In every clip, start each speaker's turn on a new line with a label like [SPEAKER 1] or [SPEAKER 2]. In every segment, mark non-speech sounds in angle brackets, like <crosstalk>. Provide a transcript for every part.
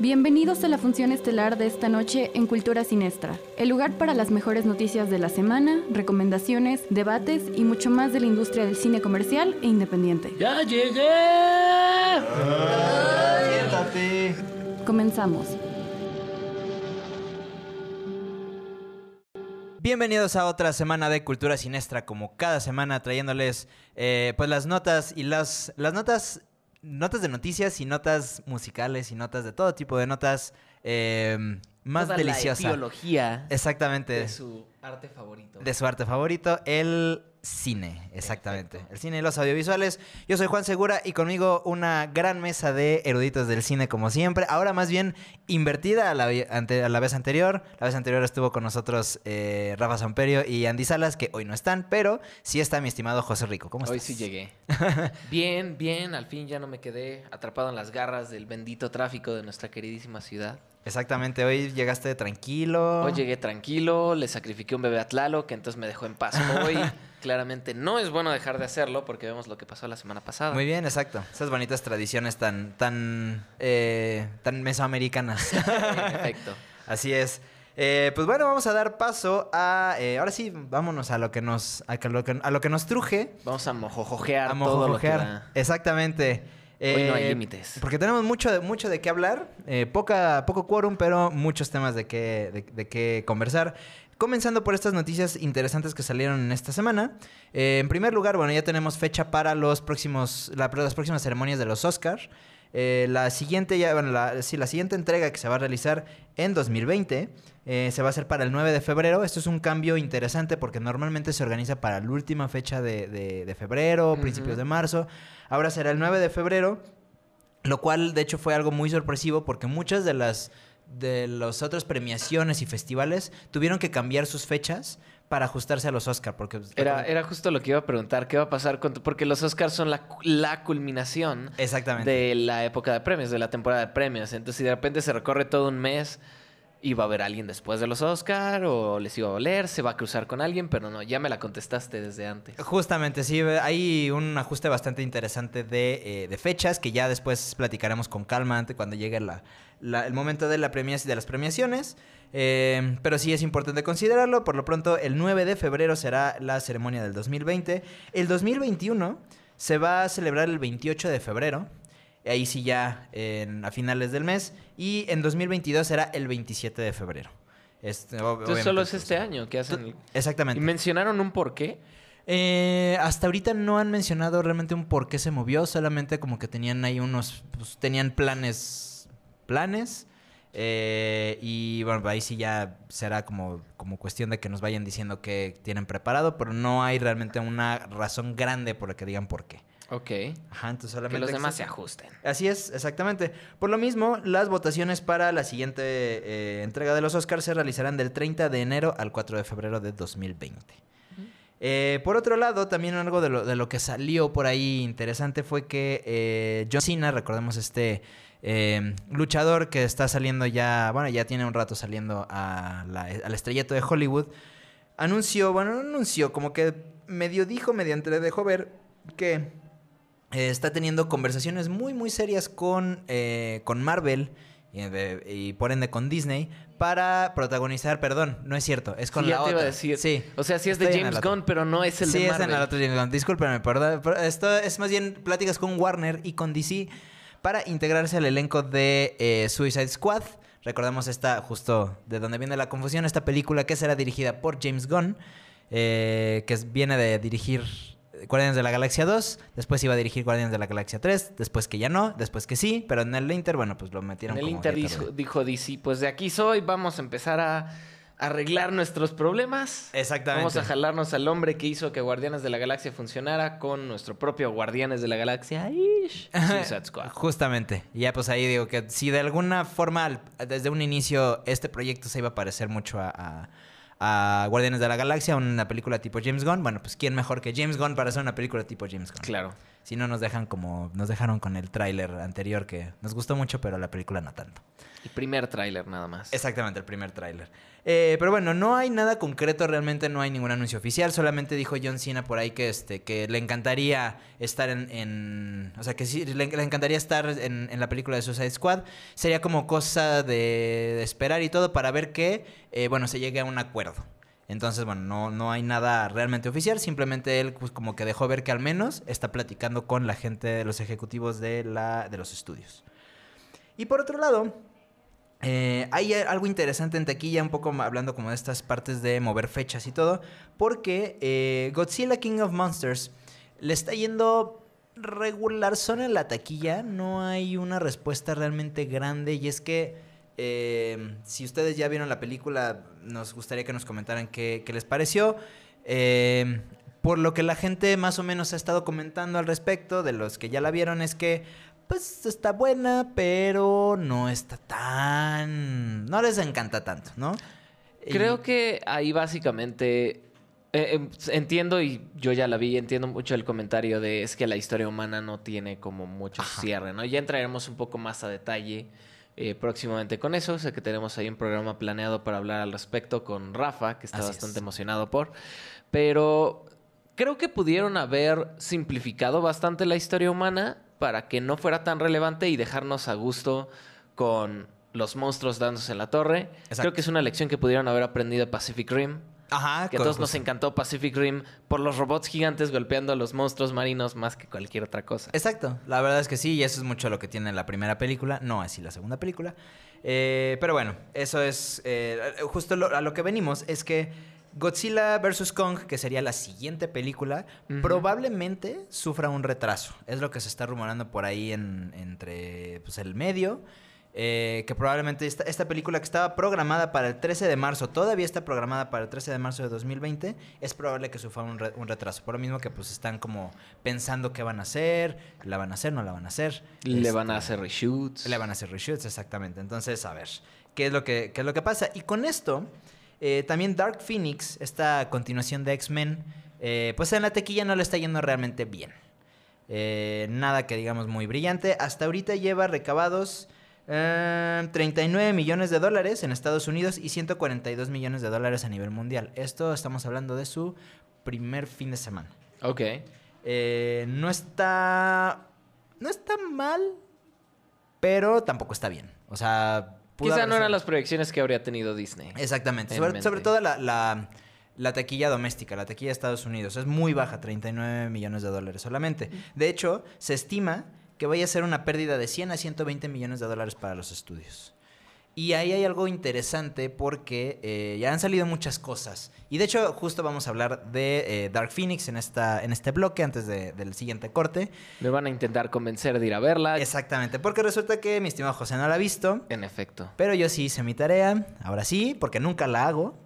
[SPEAKER 1] Bienvenidos a la función estelar de esta noche en Cultura Sinestra, el lugar para las mejores noticias de la semana, recomendaciones, debates y mucho más de la industria del cine comercial e independiente.
[SPEAKER 2] ¡Ya llegué!
[SPEAKER 3] Siéntate.
[SPEAKER 1] Comenzamos.
[SPEAKER 4] Bienvenidos a otra semana de Cultura Sinestra, como cada semana trayéndoles eh, pues las notas y las, las notas, notas de noticias y notas musicales y notas de todo tipo de notas eh, más
[SPEAKER 2] Toda
[SPEAKER 4] deliciosas.
[SPEAKER 2] La biología
[SPEAKER 4] Exactamente.
[SPEAKER 2] de su arte favorito.
[SPEAKER 4] De su arte favorito, el cine, exactamente. El cine y los audiovisuales. Yo soy Juan Segura y conmigo una gran mesa de eruditos del cine, como siempre. Ahora más bien invertida a la, ante- a la vez anterior. La vez anterior estuvo con nosotros eh, Rafa Samperio y Andy Salas, que hoy no están, pero sí está mi estimado José Rico. ¿Cómo
[SPEAKER 2] Hoy
[SPEAKER 4] estás?
[SPEAKER 2] sí llegué. <laughs> bien, bien, al fin ya no me quedé atrapado en las garras del bendito tráfico de nuestra queridísima ciudad.
[SPEAKER 4] Exactamente, hoy llegaste tranquilo.
[SPEAKER 2] Hoy llegué tranquilo, le sacrifiqué un bebé a Tlalo, que entonces me dejó en paz hoy. <laughs> Claramente no es bueno dejar de hacerlo porque vemos lo que pasó la semana pasada.
[SPEAKER 4] Muy bien, exacto. Esas bonitas tradiciones tan, tan, eh, tan mesoamericanas.
[SPEAKER 2] En efecto. <laughs>
[SPEAKER 4] Así es. Eh, pues bueno, vamos a dar paso a. eh, ahora sí, vámonos a lo que nos. A, lo que, a lo que nos truje.
[SPEAKER 2] Vamos a mojojojear
[SPEAKER 4] A
[SPEAKER 2] todo lo que da.
[SPEAKER 4] Exactamente.
[SPEAKER 2] Hoy no hay
[SPEAKER 4] Eh,
[SPEAKER 2] límites.
[SPEAKER 4] Porque tenemos mucho de, mucho de qué hablar. eh, poca, poco quórum, pero muchos temas de qué, de, de qué conversar. Comenzando por estas noticias interesantes que salieron en esta semana. Eh, en primer lugar, bueno, ya tenemos fecha para los próximos, la- las próximas ceremonias de los Oscars. Eh, la siguiente, ya, bueno, la, sí, la siguiente entrega que se va a realizar en 2020 eh, se va a hacer para el 9 de febrero. Esto es un cambio interesante porque normalmente se organiza para la última fecha de, de- de febrero, principios de marzo. Ahora será el 9 de febrero, lo cual de hecho fue algo muy sorpresivo porque muchas de las de las otras premiaciones y festivales tuvieron que cambiar sus fechas para ajustarse a los Oscar porque pues,
[SPEAKER 2] Era, era justo lo que iba a preguntar, ¿qué va a pasar con tu- Porque los Oscars son la, la culminación
[SPEAKER 4] exactamente
[SPEAKER 2] de la época de premios, de la temporada de premios. Entonces, si de repente se recorre todo un mes, iba a haber alguien después de los Oscars o les iba a oler, se va a cruzar con alguien, pero no, ya me la contestaste desde antes.
[SPEAKER 4] Justamente, sí, hay un ajuste bastante interesante de, eh, de fechas que ya después platicaremos con calma cuando llegue la, el momento de, la premias, de las premiaciones. Eh, pero sí es importante considerarlo. Por lo pronto, el 9 de febrero será la ceremonia del 2020. El 2021 se va a celebrar el 28 de febrero. Ahí sí ya en- a finales del mes. Y en 2022 será el 27 de febrero. Este,
[SPEAKER 2] Entonces, solo es
[SPEAKER 4] obviamente,
[SPEAKER 2] este año que hacen. el-
[SPEAKER 4] Exactamente.
[SPEAKER 2] ¿Y mencionaron un por qué?
[SPEAKER 4] Eh, hasta ahorita no han mencionado realmente un por qué se movió, solamente como que tenían ahí unos, pues, tenían planes, planes, eh, y bueno, ahí sí ya será como, como cuestión de que nos vayan diciendo que tienen preparado, pero no hay realmente una razón grande por la que digan por qué.
[SPEAKER 2] Ok.
[SPEAKER 4] Ajá, entonces
[SPEAKER 2] Que
[SPEAKER 4] solamente...
[SPEAKER 2] los demás se ajusten.
[SPEAKER 4] Así es, exactamente. Por lo mismo, las votaciones para la siguiente eh, entrega de los Oscars se realizarán del 30 de enero al 4 de febrero de 2020. Eh, por otro lado, también algo de lo, de lo que salió por ahí interesante fue que eh, John Cena, recordemos este luchador que está saliendo ya, bueno, ya tiene un rato saliendo a la- al estrellato de Hollywood, anunció, bueno, no anunció, como que medio dijo, mediante le dejó ver que eh, está teniendo conversaciones muy, muy serias con, eh, con Marvel y, de- y por ende con Disney para protagonizar, perdón, no es cierto, es con
[SPEAKER 2] Sí,
[SPEAKER 4] la
[SPEAKER 2] ya te
[SPEAKER 4] otra.
[SPEAKER 2] iba a decir.
[SPEAKER 4] Sí.
[SPEAKER 2] O sea, sí es de
[SPEAKER 4] Estoy
[SPEAKER 2] James. Gunn, pero no es el
[SPEAKER 4] sí,
[SPEAKER 2] de
[SPEAKER 4] es
[SPEAKER 2] Marvel.
[SPEAKER 4] en el otro James Gunn. Discúlpenme, perdón, pero esto es más bien pláticas con Warner y con DC para integrarse al elenco de eh, Suicide Squad. Recordemos esta, justo de donde viene la confusión, esta película que será dirigida por James Gunn, eh, que es- viene de dirigir Guardianes de la Galaxia 2, después iba a dirigir Guardianes de la Galaxia 3, después que ya no, después que sí, pero en el Inter, bueno, pues lo metieron
[SPEAKER 2] En el
[SPEAKER 4] como
[SPEAKER 2] Inter dijo, dijo DC, pues de aquí soy, vamos a empezar a arreglar nuestros problemas.
[SPEAKER 4] Exactamente.
[SPEAKER 2] Vamos a jalarnos al hombre que hizo que Guardianes de la Galaxia funcionara con nuestro propio Guardianes de la Galaxia. Ish. Suicide <laughs> Squad.
[SPEAKER 4] Justamente. Ya pues ahí digo que si de alguna forma desde un inicio este proyecto se iba a parecer mucho a, a- a Guardianes de la Galaxia, una película tipo James Gunn, bueno, pues quién mejor que James Gunn para hacer una película tipo James Gunn.
[SPEAKER 2] Claro.
[SPEAKER 4] Si no nos dejan como nos dejaron con el tráiler anterior que nos gustó mucho, pero la película no tanto.
[SPEAKER 2] El primer tráiler nada más.
[SPEAKER 4] Exactamente, el primer tráiler. Eh, pero bueno, no hay nada concreto, realmente no hay ningún anuncio oficial. Solamente dijo John Cena por ahí que, este, que le encantaría estar en, en- O sea, que sí, le, le encantaría estar en, en la película de Suicide Squad. Sería como cosa de, de esperar y todo para ver que, eh, bueno, se llegue a un acuerdo. Entonces, bueno, no, no hay nada realmente oficial. Simplemente él pues, como que dejó ver que al menos está platicando con la gente de los ejecutivos de, la, de los estudios. Y por otro lado, eh, hay algo interesante en taquilla, un poco hablando como de estas partes de mover fechas y todo, porque eh, Godzilla King of Monsters le está yendo regular son en la taquilla, no hay una respuesta realmente grande y es que eh, si ustedes ya vieron la película, nos gustaría que nos comentaran qué, qué les pareció. Eh, por lo que la gente más o menos ha estado comentando al respecto, de los que ya la vieron, es que pues está buena, pero no está tan... No les encanta tanto, ¿no?
[SPEAKER 2] Creo
[SPEAKER 4] Y-
[SPEAKER 2] que ahí básicamente eh, em, entiendo y yo ya la vi, entiendo mucho el comentario de es que la historia humana no tiene como mucho cierre, ¿no? Ya entraremos un poco más a detalle eh, próximamente con eso. Sé que tenemos ahí un programa planeado para hablar al respecto con Rafa, que está
[SPEAKER 4] Así
[SPEAKER 2] bastante
[SPEAKER 4] es.
[SPEAKER 2] emocionado por. Pero creo que pudieron haber simplificado bastante la historia humana para que no fuera tan relevante y dejarnos a gusto con los monstruos dándose en la torre.
[SPEAKER 4] Exacto.
[SPEAKER 2] Creo que es una lección que pudieron haber aprendido de Pacific Rim.
[SPEAKER 4] Ajá,
[SPEAKER 2] Que a todos nos encantó Pacific Rim por los robots gigantes golpeando a los monstruos marinos más que cualquier otra cosa.
[SPEAKER 4] Exacto, la verdad es que sí, y eso es mucho lo que tiene la primera película, no así la segunda película. Eh, pero bueno, eso es eh, justo lo- a lo que venimos, es que Godzilla vs. Kong, que sería la siguiente película, probablemente sufra un retraso. Es lo que se está rumorando por ahí en- entre pues, el medio. Eh, que probablemente esta, esta película que estaba programada para el 13 de marzo, todavía está programada para el 13 de marzo de 2020, es probable que sufra un, re- un retraso. Por lo mismo que pues están como pensando qué van a hacer, la van a hacer, no la van a hacer.
[SPEAKER 2] Le van a
[SPEAKER 4] Este,
[SPEAKER 2] hacer reshoots.
[SPEAKER 4] le van a hacer reshoots, exactamente. Entonces, a ver, ¿qué es lo que, qué es lo que pasa? Y con esto, eh, también Dark Phoenix, esta continuación de X-Men, eh, pues en la tequilla no le está yendo realmente bien. Eh, nada que digamos muy brillante. Hasta ahorita lleva recabados eh, 39 millones de dólares en Estados Unidos y 142 millones de dólares a nivel mundial. Esto estamos hablando de su primer fin de semana.
[SPEAKER 2] Ok.
[SPEAKER 4] Eh, no está. No está mal, pero tampoco está bien. O sea.
[SPEAKER 2] Quizá no eran las proyecciones que habría tenido Disney.
[SPEAKER 4] Exactamente.
[SPEAKER 2] en
[SPEAKER 4] Sobre, todo la, la, la taquilla doméstica, la taquilla de Estados Unidos. Es muy baja, 39 millones de dólares solamente. De hecho, se estima que vaya a ser una pérdida de 100 a 120 millones de dólares para los estudios. Y ahí hay algo interesante porque eh, ya han salido muchas cosas. Y de hecho, justo vamos a hablar de eh, Dark Phoenix en, esta, en este bloque antes de- del siguiente corte.
[SPEAKER 2] Me van a intentar convencer de ir a verla.
[SPEAKER 4] Exactamente, porque resulta que mi estimado José no la ha visto.
[SPEAKER 2] En efecto.
[SPEAKER 4] Pero yo sí hice mi tarea, ahora sí, porque nunca la hago.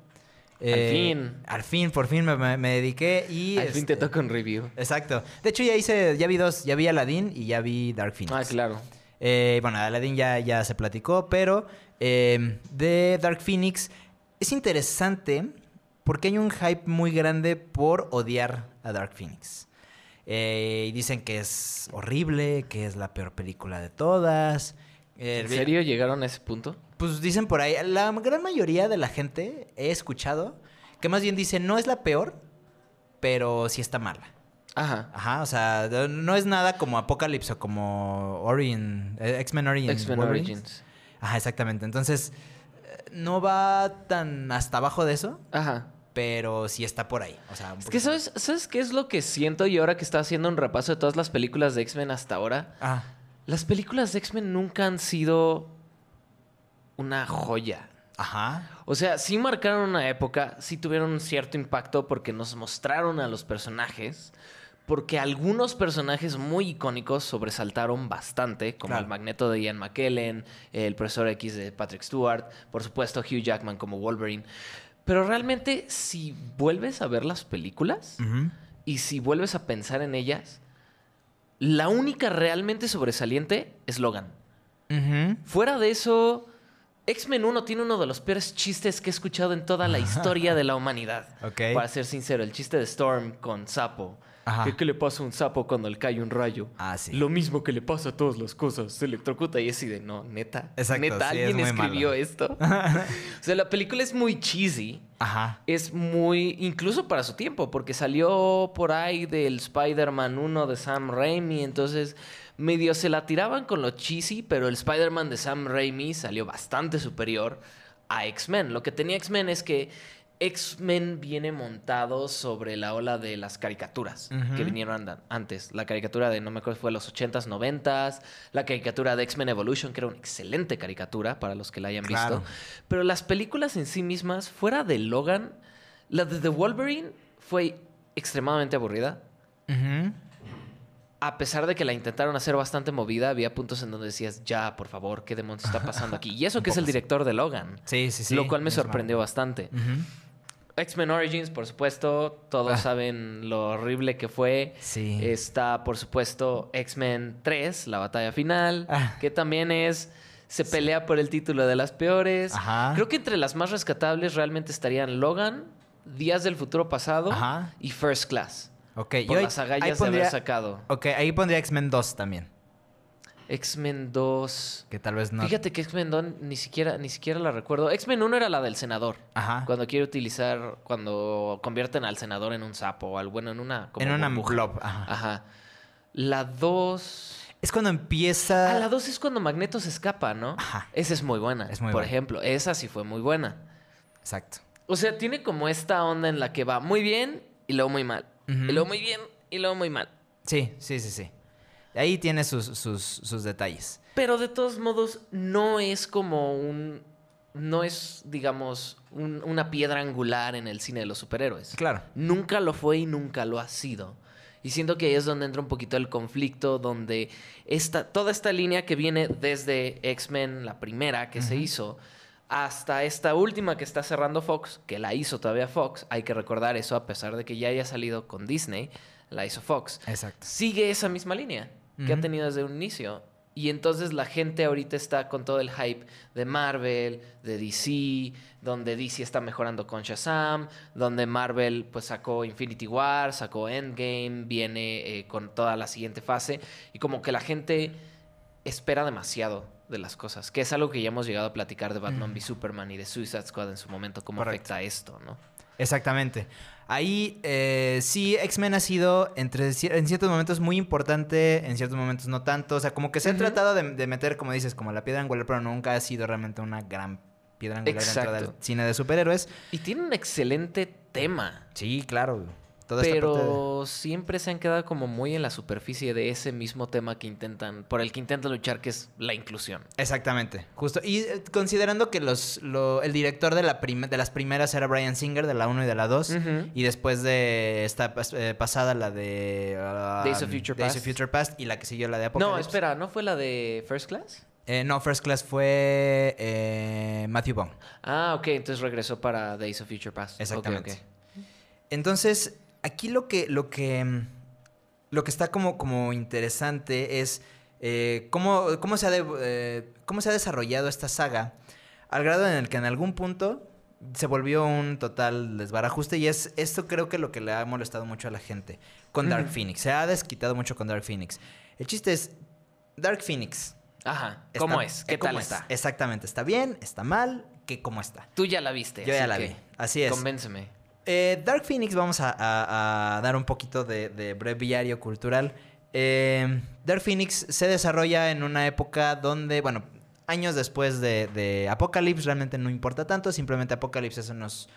[SPEAKER 4] Eh,
[SPEAKER 2] fin.
[SPEAKER 4] Al fin, por fin me, me- me dediqué y...
[SPEAKER 2] Al fin te
[SPEAKER 4] este,
[SPEAKER 2] toca un review.
[SPEAKER 4] Exacto. De hecho, ya hice, ya vi dos, ya vi Aladdin y ya vi Dark Phoenix.
[SPEAKER 2] Ah, claro.
[SPEAKER 4] Eh, bueno, Aladdin ya, ya se platicó, pero eh, de Dark Phoenix es interesante porque hay un hype muy grande por odiar a Dark Phoenix. Eh, y dicen que es horrible, que es la peor película de todas. Eh,
[SPEAKER 2] ¿En serio llegaron a ese punto?
[SPEAKER 4] Pues dicen por ahí, la gran mayoría de la gente he escuchado que más bien dice no es la peor, pero sí está mala.
[SPEAKER 2] Ajá.
[SPEAKER 4] Ajá, o sea, no es nada como Apocalypse o como Origin, eh, X-Men Origins.
[SPEAKER 2] X-Men. Origins.
[SPEAKER 4] Ajá, exactamente. Entonces, eh, no va tan hasta abajo de eso,
[SPEAKER 2] Ajá.
[SPEAKER 4] pero sí está por ahí. O sea, un
[SPEAKER 2] Es que. ¿sabes, ¿sabes qué es lo que siento? Y ahora que estaba haciendo un repaso de todas las películas de X-Men hasta ahora,
[SPEAKER 4] Ah,
[SPEAKER 2] las películas de X-Men nunca han sido una joya.
[SPEAKER 4] ajá.
[SPEAKER 2] O sea, sí marcaron una época, sí tuvieron un cierto impacto porque nos mostraron a los personajes, porque algunos personajes muy icónicos sobresaltaron bastante, como
[SPEAKER 4] Claro.
[SPEAKER 2] el Magneto de Ian McKellen, el Profesor X de Patrick Stewart, por supuesto Hugh Jackman como Wolverine. Pero realmente, si vuelves a ver las películas y si vuelves a pensar en ellas, la única realmente sobresaliente es Logan. Fuera de eso, X-Men 1 tiene uno de los peores chistes que he escuchado en toda la <laughs> historia de la humanidad.
[SPEAKER 4] Ok.
[SPEAKER 2] Para ser sincero, el chiste de Storm con Sapo.
[SPEAKER 4] Ajá.
[SPEAKER 2] ¿Qué, qué le pasa a un sapo cuando le cae un rayo?
[SPEAKER 4] Ah, sí.
[SPEAKER 2] Lo mismo que le pasa a todas las cosas. Se electrocuta y es así de, no, neta.
[SPEAKER 4] Exacto,
[SPEAKER 2] Neta,
[SPEAKER 4] sí, es
[SPEAKER 2] alguien
[SPEAKER 4] muy
[SPEAKER 2] escribió
[SPEAKER 4] malo.
[SPEAKER 2] esto. <laughs> o sea, la película es muy cheesy.
[SPEAKER 4] Ajá.
[SPEAKER 2] Es muy, incluso para su tiempo, porque salió por ahí del Spider-Man 1 de Sam Raimi, entonces medio se la tiraban con lo cheesy, pero el Spider-Man de Sam Raimi salió bastante superior a X-Men. Lo que tenía X-Men es que X-Men viene montado sobre la ola de las caricaturas que vinieron antes. La caricatura de, no me acuerdo, si fue los 80s, 90s. La caricatura de X-Men Evolution, que era una excelente caricatura para los que la hayan
[SPEAKER 4] Claro.
[SPEAKER 2] visto. Pero las películas en sí mismas, fuera de Logan, la de The Wolverine fue extremadamente aburrida.
[SPEAKER 4] Ujú.
[SPEAKER 2] A pesar de que la intentaron hacer bastante movida, había puntos en donde decías, ya, por favor, ¿qué demonios está pasando aquí? Y eso que es el director de Logan.
[SPEAKER 4] Sí, sí, sí.
[SPEAKER 2] Lo cual me sorprendió bastante. X-Men Origins, por supuesto, todos
[SPEAKER 4] Ah.
[SPEAKER 2] saben lo horrible que fue.
[SPEAKER 4] Sí.
[SPEAKER 2] Está, por supuesto, X-Men 3, la batalla final,
[SPEAKER 4] Ah.
[SPEAKER 2] que también es... Se pelea por el título de las peores.
[SPEAKER 4] Ajá.
[SPEAKER 2] Creo que entre las más rescatables realmente estarían Logan, Días del Futuro Pasado
[SPEAKER 4] Ajá.
[SPEAKER 2] y First Class.
[SPEAKER 4] Ok,
[SPEAKER 2] Por
[SPEAKER 4] yo ahí-
[SPEAKER 2] las agallas
[SPEAKER 4] ahí
[SPEAKER 2] de
[SPEAKER 4] pondría-
[SPEAKER 2] haber sacado.
[SPEAKER 4] Ok, ahí pondría X-Men 2 también.
[SPEAKER 2] X-Men 2...
[SPEAKER 4] Que tal vez no.
[SPEAKER 2] Fíjate que X-Men 2 ni siquiera, ni siquiera la recuerdo. X-Men 1 era la del senador.
[SPEAKER 4] Ajá.
[SPEAKER 2] Cuando quiere utilizar, cuando convierten al senador en un sapo o al bueno en una como
[SPEAKER 4] en una blob. Ajá.
[SPEAKER 2] Ajá. La 2.
[SPEAKER 4] Es cuando empieza.
[SPEAKER 2] Ah, la 2 es cuando Magneto se escapa, ¿no?
[SPEAKER 4] Ajá.
[SPEAKER 2] Esa es muy buena.
[SPEAKER 4] Es muy
[SPEAKER 2] Por
[SPEAKER 4] buena.
[SPEAKER 2] ejemplo, esa sí fue muy buena.
[SPEAKER 4] Exacto.
[SPEAKER 2] O sea, tiene como esta onda en la que va muy bien y luego muy mal.
[SPEAKER 4] Ujú.
[SPEAKER 2] Y luego muy bien y luego muy mal.
[SPEAKER 4] Sí, sí, sí, sí. Ahí tiene sus, sus, sus detalles.
[SPEAKER 2] Pero de todos modos, no es como un. No es, digamos, un- una piedra angular en el cine de los superhéroes.
[SPEAKER 4] Claro.
[SPEAKER 2] Nunca lo fue y nunca lo ha sido. Y siento que ahí es donde entra un poquito el conflicto, donde esta, toda esta línea que viene desde X-Men, la primera que se hizo, hasta esta última que está cerrando Fox, que la hizo todavía Fox, hay que recordar eso a pesar de que ya haya salido con Disney, la hizo Fox.
[SPEAKER 4] Exacto.
[SPEAKER 2] Sigue esa misma línea que ha tenido desde un inicio. Y entonces la gente ahorita está con todo el hype de Marvel, de DC, donde DC está mejorando con Shazam, donde Marvel pues sacó Infinity War, sacó Endgame, viene eh, con toda la siguiente fase y como que la gente espera demasiado de las cosas, que es algo que ya hemos llegado a platicar de Batman v Superman y de Suicide Squad en su momento, cómo
[SPEAKER 4] Correcto.
[SPEAKER 2] afecta esto, ¿no?
[SPEAKER 4] Exactamente. Ahí eh, sí, X-Men ha sido entre, en ciertos momentos muy importante, en ciertos momentos no tanto. O sea, como que se han
[SPEAKER 2] Ujú.
[SPEAKER 4] tratado de, de meter, como dices, como la piedra angular, pero nunca ha sido realmente una gran piedra angular dentro del
[SPEAKER 2] Exacto.
[SPEAKER 4] cine de superhéroes.
[SPEAKER 2] Y tiene un excelente tema.
[SPEAKER 4] Sí, claro. Toda de-
[SPEAKER 2] Pero siempre se han quedado como muy en la superficie de ese mismo tema que intentan, por el que intentan luchar, que es la inclusión.
[SPEAKER 4] Exactamente, justo. Y eh, considerando que los, lo- el director de, la de las primeras era Brian Singer, de la 1 y de la 2,
[SPEAKER 2] Ujú.
[SPEAKER 4] y después de esta pas- eh, pasada, la de... ah,
[SPEAKER 2] Days of Future
[SPEAKER 4] Days
[SPEAKER 2] Past.
[SPEAKER 4] of Future Past, y la que siguió, la de Apocalypse.
[SPEAKER 2] No, espera, ¿no fue la de First Class?
[SPEAKER 4] Eh, no, First Class fue eh, Matthew Vaughn.
[SPEAKER 2] Ah, ok, entonces regresó para Days of Future Past.
[SPEAKER 4] Exactamente. Entonces, aquí lo que, lo que, mm, lo que está como, como interesante es eh, cómo, cómo, se ha de- eh, cómo se ha desarrollado esta saga al grado en el que en algún punto se volvió un total desbarajuste y es esto creo que lo que le ha molestado mucho a la gente con Dark. Phoenix. Se ha desquitado mucho con Dark Phoenix. El chiste es, Dark Phoenix.
[SPEAKER 2] Ajá,
[SPEAKER 4] está-
[SPEAKER 2] ¿cómo es? ¿Qué
[SPEAKER 4] eh, ¿cómo
[SPEAKER 2] tal
[SPEAKER 4] es?
[SPEAKER 2] está?
[SPEAKER 4] Exactamente, ¿está bien? ¿Está mal? ¿Qué, ¿Cómo está?
[SPEAKER 2] Tú ya la viste.
[SPEAKER 4] Yo ya la
[SPEAKER 2] que
[SPEAKER 4] vi. Así es.
[SPEAKER 2] Convénceme.
[SPEAKER 4] Eh, Dark Phoenix, vamos a, a- a dar un poquito de, de breviario cultural. Eh, Dark Phoenix se desarrolla en una época donde, bueno, años después de, de Apocalypse, realmente no importa tanto, simplemente Apocalypse es en los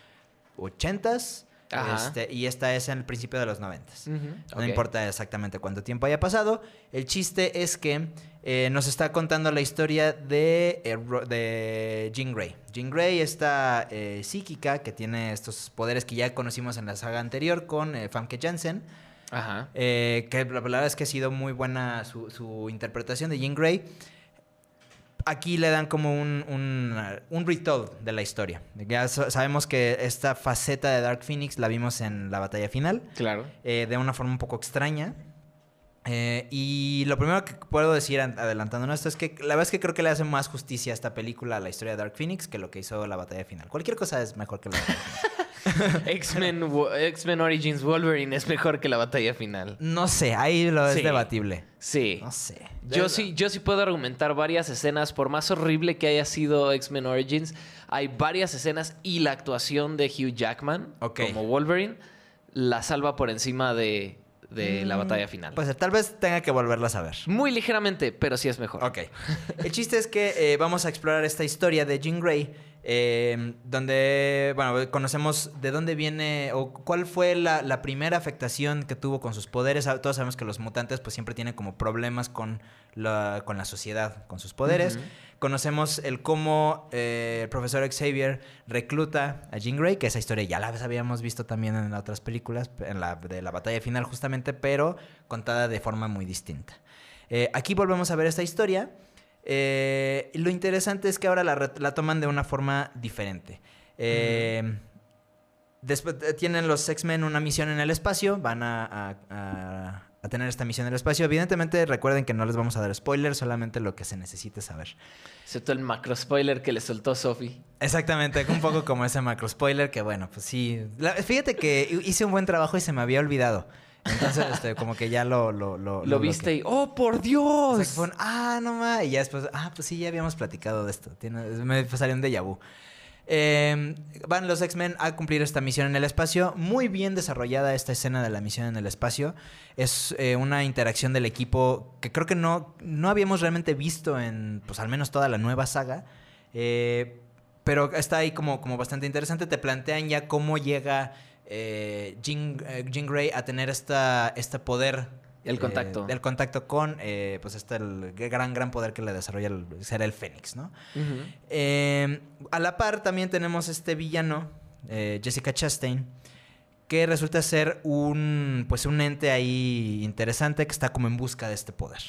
[SPEAKER 4] 80s
[SPEAKER 2] Ajá.
[SPEAKER 4] este, y esta es en el principio de los 90s.
[SPEAKER 2] Ujú,
[SPEAKER 4] No
[SPEAKER 2] ok.
[SPEAKER 4] importa exactamente cuánto tiempo haya pasado. El chiste es que eh, nos está contando la historia de, eh, de Jean Grey. Jean Grey, esta eh, psíquica que tiene estos poderes que ya conocimos en la saga anterior con Famke Janssen.
[SPEAKER 2] Ajá.
[SPEAKER 4] que la verdad es que ha sido muy buena su, su interpretación de Jean Grey. Aquí le dan como un, un, un retold de la historia. Ya sa- sabemos que esta faceta de Dark Phoenix la vimos en la batalla final
[SPEAKER 2] Claro.
[SPEAKER 4] de una forma un poco extraña. Eh, y lo primero que puedo decir an- adelantando esto es que la verdad es que creo que le hace más justicia a esta película a la historia de Dark Phoenix que lo que hizo la batalla final. Cualquier cosa es mejor que la batalla <laughs> final.
[SPEAKER 2] X-Men X-Men Origins Wolverine es mejor que la batalla final.
[SPEAKER 4] No sé, ahí lo es debatible.
[SPEAKER 2] Sí.
[SPEAKER 4] No sé.
[SPEAKER 2] Yo sí, yo sí puedo argumentar varias escenas, por más horrible que haya sido X-Men Origins, hay varias escenas y la actuación de Hugh Jackman como Wolverine la salva por encima de, de la batalla final.
[SPEAKER 4] Pues tal vez tenga que volverlas a ver.
[SPEAKER 2] Muy ligeramente, pero sí es mejor.
[SPEAKER 4] Ok. El chiste es que eh, vamos a explorar esta historia de Jean Grey, eh, donde, bueno, conocemos de dónde viene o cuál fue la, la primera afectación que tuvo con sus poderes. Ah, Todos sabemos que los mutantes pues siempre tienen como problemas con la, con la sociedad, con sus poderes.
[SPEAKER 2] Ujú.
[SPEAKER 4] Conocemos el cómo eh, el profesor Xavier recluta a Jean Grey, que esa historia ya la habíamos visto también en otras películas, en la de la batalla final justamente, pero contada de forma muy distinta. Eh, aquí volvemos a ver esta historia. eh, lo interesante es que ahora la, la toman de una forma diferente. Después tienen los X-Men una misión en el espacio, van a- a tener esta misión en el espacio. Evidentemente recuerden que no les vamos a dar spoilers, solamente lo que se necesite saber.
[SPEAKER 2] Excepto el macro spoiler que le soltó Sophie.
[SPEAKER 4] Exactamente, un poco <laughs> como ese macro spoiler que bueno, pues sí. La- fíjate que hice un buen trabajo y se me había olvidado. Entonces, este, como que ya lo... Lo, lo,
[SPEAKER 2] viste y ¡Oh, por
[SPEAKER 4] O sea,
[SPEAKER 2] Dios!
[SPEAKER 4] que fue un, ah, no más. Y ya después, ah, pues sí, ya habíamos platicado de esto. Tiene, me salió un déjà vu. Eh, van los X-Men a cumplir esta misión en el espacio. Muy bien desarrollada esta escena de la misión en el espacio. Es eh, una interacción del equipo que creo que no, no habíamos realmente visto en, pues al menos toda la nueva saga. Eh, pero está ahí como, como bastante interesante. Te plantean ya cómo llega eh, Jean, eh, Jean Grey a tener esta, este poder.
[SPEAKER 2] El
[SPEAKER 4] eh,
[SPEAKER 2] contacto.
[SPEAKER 4] el contacto con, eh, pues este el gran, gran poder que le desarrolla el, será el Fénix, ¿no? Eh, a la par también tenemos este villano, Jessica Chastain, que resulta ser un, pues un ente ahí interesante que está como en busca de este poder.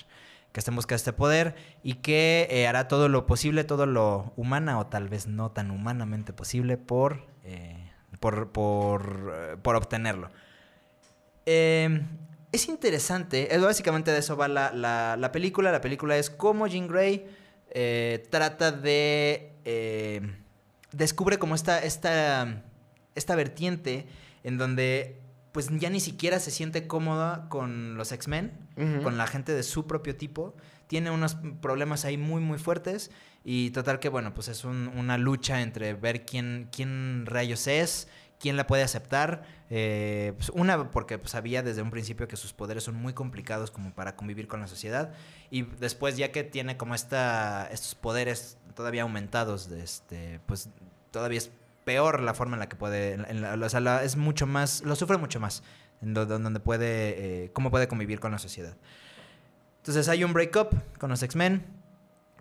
[SPEAKER 4] Que está en busca de este poder y que hará todo lo posible, todo lo humana o tal vez no tan humanamente posible por, por, por, por obtenerlo. Eh, es interesante, es básicamente de eso va la, la- la película. La película es cómo Jean Grey eh, trata de... eh, descubre como esta, esta, esta vertiente en donde pues ya ni siquiera se siente cómoda con los X-Men, con la gente de su propio tipo. Tiene unos problemas ahí muy, muy fuertes. Y total que, bueno, pues es un- una lucha entre ver quién, quién rayos es, quién la puede aceptar. Eh, pues una, porque pues, sabía desde un principio que sus poderes son muy complicados como para convivir con la sociedad. Y después, ya que tiene como esta, estos poderes todavía aumentados, este, pues todavía es peor la forma en la que puede, o sea, es mucho más, lo sufre mucho más, en do- donde puede, eh, cómo puede convivir con la sociedad. Entonces hay un breakup con los X-Men,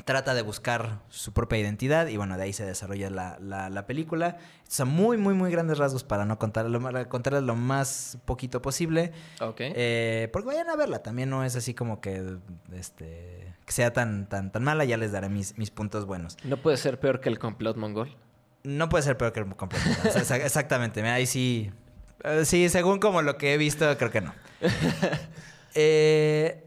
[SPEAKER 4] trata de buscar su propia identidad y bueno, de ahí se desarrolla la, la- la película. Son muy, muy, muy grandes rasgos para no contarles lo, para contarles lo más poquito posible.
[SPEAKER 2] Ok.
[SPEAKER 4] Eh, porque vayan a verla, también no es así como que, este, que sea tan, tan, tan mala, ya les daré mis, mis puntos buenos.
[SPEAKER 2] ¿No puede ser peor que el complot mongol?
[SPEAKER 4] No puede ser peor que el. <laughs> O sea, exa- exactamente. Ahí sí. eh, sí, según como lo que he visto, creo que no. <laughs> Eh,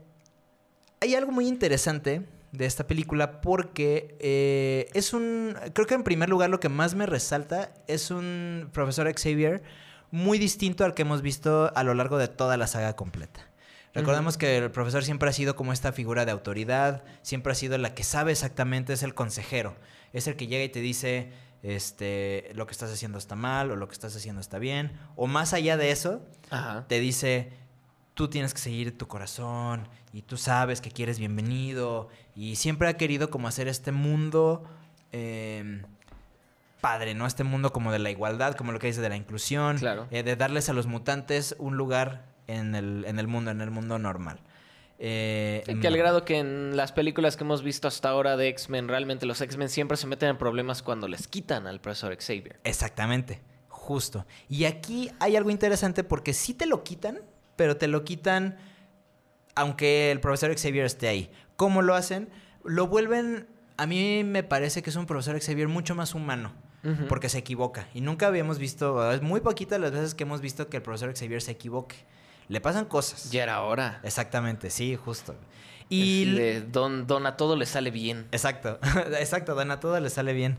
[SPEAKER 4] hay algo muy interesante de esta película porque eh, es un. Creo que en primer lugar lo que más me resalta es un profesor Xavier muy distinto al que hemos visto a lo largo de toda la saga completa. Recordemos que el profesor siempre ha sido como esta figura de autoridad, siempre ha sido la que sabe exactamente, es el consejero, es el que llega y te dice, este, lo que estás haciendo está mal o lo que estás haciendo está bien, o más allá de eso,
[SPEAKER 2] Ajá.
[SPEAKER 4] te dice, tú tienes que seguir tu corazón y tú sabes que quieres bienvenido y siempre ha querido como hacer este mundo eh, padre, ¿no? Este mundo como de la igualdad, como lo que dice de la inclusión,
[SPEAKER 2] Claro.
[SPEAKER 4] eh, de darles a los mutantes un lugar en el, en el mundo, en el mundo normal. Eh,
[SPEAKER 2] que al grado que en las películas que hemos visto hasta ahora de X-Men, realmente los X-Men siempre se meten en problemas cuando les quitan al profesor Xavier.
[SPEAKER 4] Exactamente, justo. Y aquí hay algo interesante porque sí te lo quitan, pero te lo quitan aunque el profesor Xavier esté ahí. ¿Cómo lo hacen? Lo vuelven, a mí me parece que es un profesor Xavier mucho más humano. Porque se equivoca. Y nunca habíamos visto, es muy poquitas las veces que hemos visto que el profesor Xavier se equivoque. Le pasan cosas.
[SPEAKER 2] Ya era hora.
[SPEAKER 4] Exactamente, sí, justo.
[SPEAKER 2] Y don, don a todo le sale bien.
[SPEAKER 4] Exacto, <laughs> exacto, Dan, a todo le sale bien.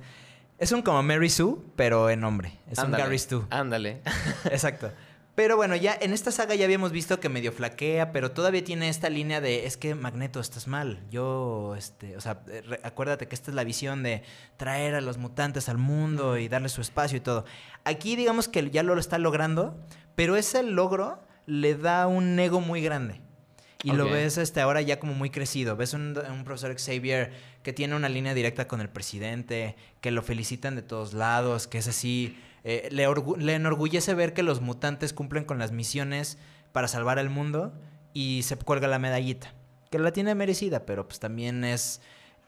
[SPEAKER 4] Es un como Mary Sue, pero en hombre. Es
[SPEAKER 2] Ándale,
[SPEAKER 4] un Gary Stu.
[SPEAKER 2] Ándale.
[SPEAKER 4] Exacto. <laughs> Pero bueno, ya en esta saga ya habíamos visto que medio flaquea, pero todavía tiene esta línea de es que Magneto estás mal. Yo, este, o sea, eh, acuérdate que esta es la visión de traer a los mutantes al mundo y darles su espacio y todo. Aquí digamos que ya lo está logrando, pero ese logro le da un ego muy grande. Y lo ves este, ahora ya como muy crecido. Ves un, un profesor Xavier que tiene una línea directa con el presidente, que lo felicitan de todos lados, que es así. Eh, le, le enorgullece ver que los mutantes cumplen con las misiones para salvar al mundo y se cuelga la medallita. Que la tiene merecida, pero pues también es,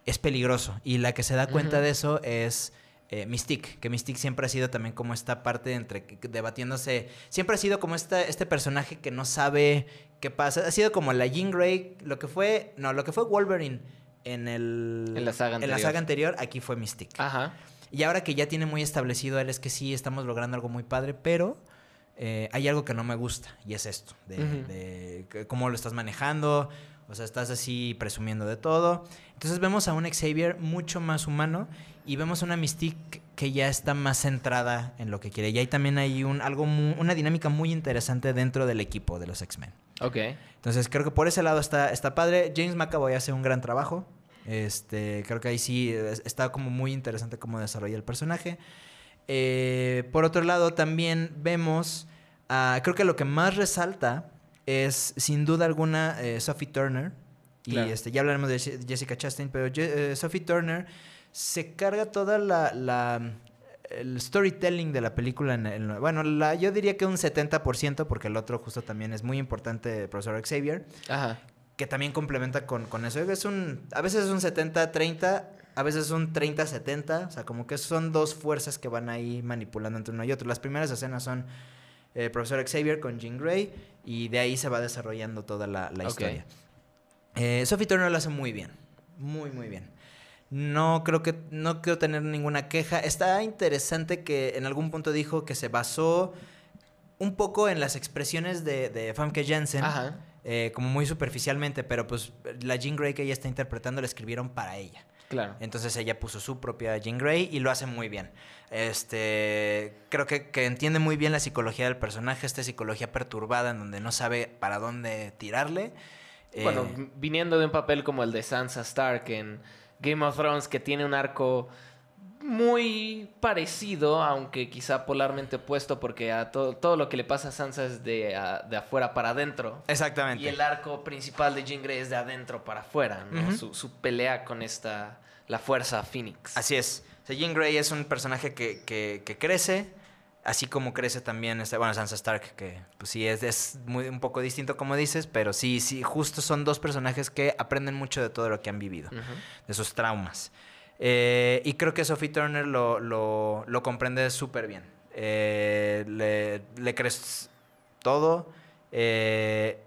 [SPEAKER 4] es peligroso. Y la que se da cuenta de eso es eh, Mystique, que Mystique siempre ha sido también como esta parte entre debatiéndose, siempre ha sido como esta, este personaje que no sabe qué pasa, ha sido como la Jean Grey, lo que fue, no, lo que fue Wolverine en el
[SPEAKER 2] En la saga
[SPEAKER 4] en la
[SPEAKER 2] anterior.
[SPEAKER 4] saga anterior, aquí fue Mystique.
[SPEAKER 2] Ajá.
[SPEAKER 4] Y ahora que ya tiene muy establecido él es que sí estamos logrando algo muy padre, pero eh, hay algo que no me gusta y es esto, de, cómo lo estás manejando, o sea, estás así presumiendo de todo. Entonces vemos a un Xavier mucho más humano y vemos a una Mystique que ya está más centrada en lo que quiere. Y ahí también hay un, algo mu- una dinámica muy interesante dentro del equipo de los X-Men.
[SPEAKER 2] Ok.
[SPEAKER 4] Entonces creo que por ese lado está, está padre. James McAvoy hace un gran trabajo. Este, creo que ahí sí es- está como muy interesante cómo desarrolla el personaje. Eh, por otro lado, también vemos, a- creo que lo que más resalta es sin duda alguna eh, Sophie Turner. Y
[SPEAKER 2] Claro.
[SPEAKER 4] este, ya hablaremos de Je- Jessica Chastain, pero Je- eh, Sophie Turner se carga toda la, la- el storytelling de la película. En, en- bueno, la, yo diría que un 70%, porque el otro justo también es muy importante, el profesor Xavier
[SPEAKER 2] Ajá.
[SPEAKER 4] Que también complementa con, con eso. Es un, a veces es un 70-30, a veces es un 30-70, o sea, como que son dos fuerzas que van ahí manipulando entre uno y otro. Las primeras escenas son eh, Profesor Xavier con Jean Grey y de ahí se va desarrollando toda la, la historia. Eh, Sophie Turner lo hace muy bien, muy, muy bien. No creo que no quiero tener ninguna queja. Está interesante que en algún punto dijo que se basó un poco en las expresiones de, de Famke Janssen
[SPEAKER 2] Ajá.
[SPEAKER 4] Eh, como muy superficialmente, pero pues la Jean Grey que ella está interpretando la escribieron para ella.
[SPEAKER 2] Claro.
[SPEAKER 4] Entonces ella puso su propia Jean Grey y lo hace muy bien. Este, creo que, que entiende muy bien la psicología del personaje, esta psicología perturbada en donde no sabe para dónde tirarle. Eh,
[SPEAKER 2] Bueno, viniendo de un papel como el de Sansa Stark en Game of Thrones, que tiene un arco muy parecido, aunque quizá polarmente opuesto, porque a to- todo lo que le pasa a Sansa es de, a- de afuera para adentro.
[SPEAKER 4] exactamente.
[SPEAKER 2] Y el arco principal de Jean Grey es de adentro para afuera, ¿no? Su, su pelea con esta, la fuerza Phoenix.
[SPEAKER 4] Así es. O sea, Jean Grey es un personaje que, que- que crece, así como crece también, este, bueno, Sansa Stark, que pues sí es, es muy, un poco distinto como dices, pero sí, sí, justo son dos personajes que aprenden mucho de todo lo que han vivido, de sus traumas. Eh, y creo que Sophie Turner lo, lo, lo comprende súper bien. Eh, le, le crees todo. eh,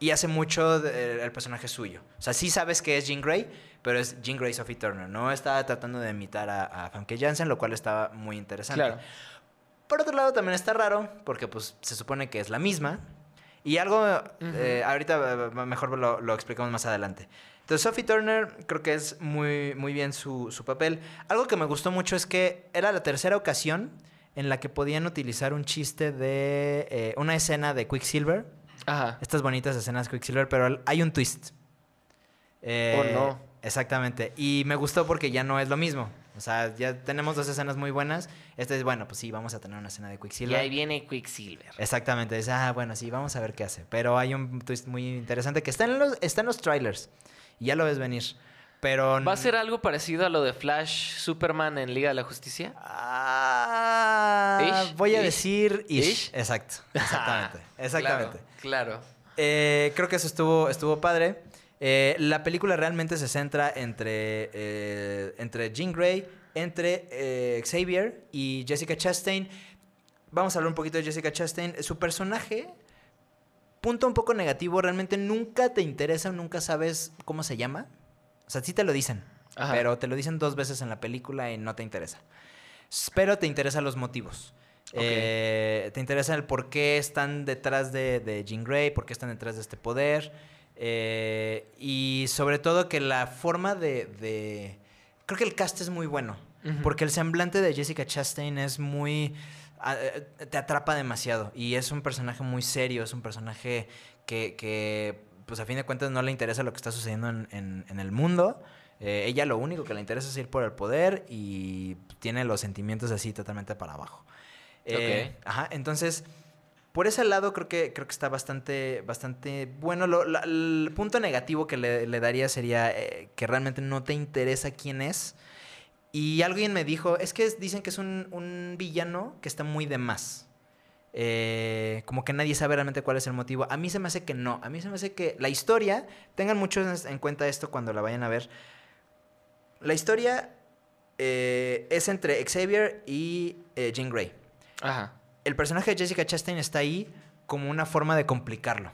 [SPEAKER 4] y hace mucho de- el personaje suyo. O sea, sí sabes que es Jean Grey, pero es Jean Grey Sophie Turner. No está tratando de imitar a, a Famke Janssen, lo cual estaba muy interesante.
[SPEAKER 2] Claro.
[SPEAKER 4] Por otro lado, también está raro, porque pues se supone que es la misma. Y algo, ahorita mejor lo, lo explicamos más adelante. Entonces, Sophie Turner creo que es muy, muy bien su, su papel. Algo que me gustó mucho es que era la tercera ocasión en la que podían utilizar un chiste de eh, una escena de Quicksilver
[SPEAKER 2] Ajá.
[SPEAKER 4] estas bonitas escenas Quicksilver, pero hay un twist. Eh,
[SPEAKER 2] Oh, no.
[SPEAKER 4] Exactamente. Y me gustó porque ya no es lo mismo. O sea, ya tenemos dos escenas muy buenas. Esta es, bueno, pues sí, vamos a tener una escena de
[SPEAKER 2] Y
[SPEAKER 4] Quicksilver.
[SPEAKER 2] ahí viene Quicksilver.
[SPEAKER 4] Exactamente. Dice, ah, bueno, sí, vamos a ver qué hace. Pero hay un twist muy interesante que está en los, está en los trailers. Y ya lo ves venir. Pero...
[SPEAKER 2] ¿Va a ser algo parecido a lo de Flash Superman en Liga de la Justicia?
[SPEAKER 4] Ah,
[SPEAKER 2] Ish,
[SPEAKER 4] voy a
[SPEAKER 2] ish,
[SPEAKER 4] decir ish.
[SPEAKER 2] ish.
[SPEAKER 4] Exacto. Exactamente. <laughs> Exactamente.
[SPEAKER 2] Claro. claro.
[SPEAKER 4] Eh, creo que eso estuvo, estuvo padre. Eh, la película realmente se centra entre, eh, entre Jean Grey, entre eh, Xavier y Jessica Chastain. Vamos a hablar un poquito de Jessica Chastain. Su personaje, punto un poco negativo, realmente nunca te interesa, nunca sabes cómo se llama. O sea, sí te lo dicen,
[SPEAKER 2] Ajá.
[SPEAKER 4] pero te lo dicen dos veces en la película y no te interesa. Pero te interesan los motivos. Eh, te interesa el por qué están detrás de, de Jean Grey, por qué están detrás de este poder. eh, y sobre todo que la forma de, de- Creo que el cast es muy bueno. Porque el semblante de Jessica Chastain es muy... eh, te atrapa demasiado. Y es un personaje muy serio, es un personaje que, que, pues a fin de cuentas no le interesa lo que está sucediendo en, en- en el mundo. Eh, ella lo único que le interesa es ir por el poder y tiene los sentimientos así totalmente para abajo. Eh, Ajá, entonces, por ese lado creo que, creo que está bastante, bastante bueno. Lo- la- el punto negativo que le, le daría sería eh, que realmente no te interesa quién es. Y alguien me dijo, es que dicen que es un, un villano que está muy de más. Eh, como que nadie sabe realmente cuál es el motivo. A mí se me hace que no. A mí se me hace que la historia, tengan mucho en, en cuenta esto cuando la vayan a ver. La historia eh, es entre Xavier y eh, Jean Grey.
[SPEAKER 2] Ajá.
[SPEAKER 4] El personaje de Jessica Chastain está ahí como una forma de complicarlo.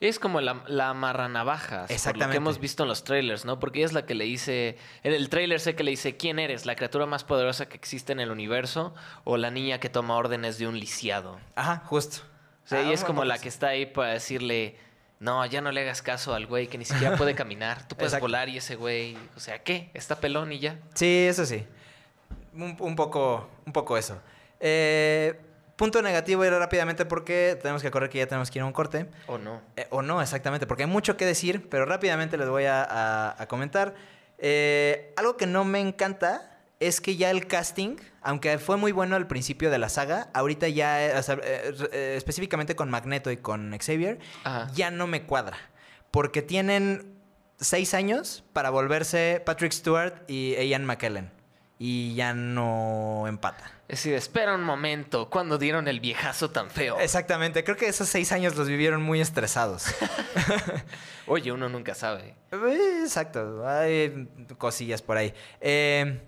[SPEAKER 2] Es como la, la amarranavajas, por lo
[SPEAKER 4] Exactamente.
[SPEAKER 2] que hemos visto en los trailers, ¿no? Porque ella es la que le dice, en el trailer sé que le dice, ¿quién eres? ¿La criatura más poderosa que existe en el universo o la niña que toma órdenes de un lisiado?
[SPEAKER 4] Ajá, justo.
[SPEAKER 2] O sea,
[SPEAKER 4] Ah,
[SPEAKER 2] ella es
[SPEAKER 4] bueno,
[SPEAKER 2] como la que está ahí para decirle, no, ya no le hagas caso al güey que ni siquiera puede caminar. Tú puedes
[SPEAKER 4] Exacto.
[SPEAKER 2] volar y ese güey, o sea, ¿qué? Está pelón y ya.
[SPEAKER 4] Sí, eso sí. Un, un poco, un poco eso. Eh, punto negativo era rápidamente porque tenemos que correr que ya tenemos que ir a un corte.
[SPEAKER 2] ¿O no?
[SPEAKER 4] Eh, o no, exactamente, porque hay mucho que decir, pero rápidamente les voy a, a- a comentar. Eh, algo que no me encanta es que ya el casting, aunque fue muy bueno al principio de la saga, ahorita ya, eh, o sea, específicamente con Magneto y con Xavier,
[SPEAKER 2] Ajá.
[SPEAKER 4] ya no me cuadra. Porque tienen seis años para volverse Patrick Stewart y Ian McKellen. Y ya no empata.
[SPEAKER 2] Es decir, espera un momento, ¿cuándo dieron el viejazo tan feo?
[SPEAKER 4] Exactamente, creo que esos seis años los vivieron muy estresados. <laughs>
[SPEAKER 2] Oye, uno nunca sabe.
[SPEAKER 4] Eh, Exacto, hay cosillas por ahí. Eh,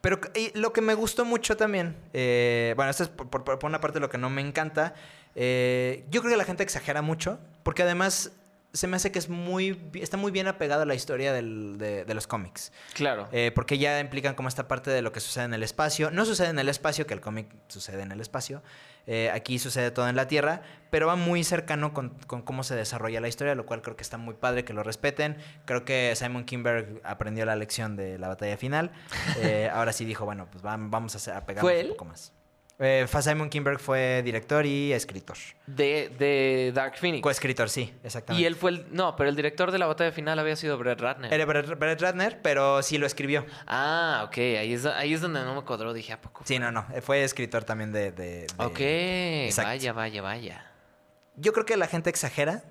[SPEAKER 4] pero lo que me gustó mucho también, eh, bueno, esto es por, por- por una parte lo que no me encanta. eh, yo creo que la gente exagera mucho, porque además se me hace que es muy, está muy bien apegado a la historia del- de, de los cómics.
[SPEAKER 2] Claro.
[SPEAKER 4] Eh, porque ya implican como esta parte de lo que sucede en el espacio. No sucede en el espacio, que el cómic sucede en el espacio. Eh, aquí sucede todo en la Tierra, pero va muy cercano con, con cómo se desarrolla la historia, lo cual creo que está muy padre que lo respeten. Creo que Simon Kimberg aprendió la lección de la batalla final. <laughs> Eh, ahora sí dijo, bueno, pues vam- vamos a, hacer- a
[SPEAKER 2] ¿Fue
[SPEAKER 4] un poco más. Eh, Simon Kimberg fue director y escritor.
[SPEAKER 2] De, de Dark Phoenix.
[SPEAKER 4] Coescritor, sí, exactamente.
[SPEAKER 2] Y él fue el... No, pero el director de la batalla final había sido Brett Ratner.
[SPEAKER 4] Era Brett, Brett Ratner, pero sí lo escribió.
[SPEAKER 2] Ah, ok. Ahí es, ahí es donde no me cuadró. Dije, ¿a poco?
[SPEAKER 4] Sí, no, no. Fue escritor también de... de- de-
[SPEAKER 2] Ok.
[SPEAKER 4] Exacto.
[SPEAKER 2] Vaya, vaya, vaya.
[SPEAKER 4] Yo creo que la gente exagera.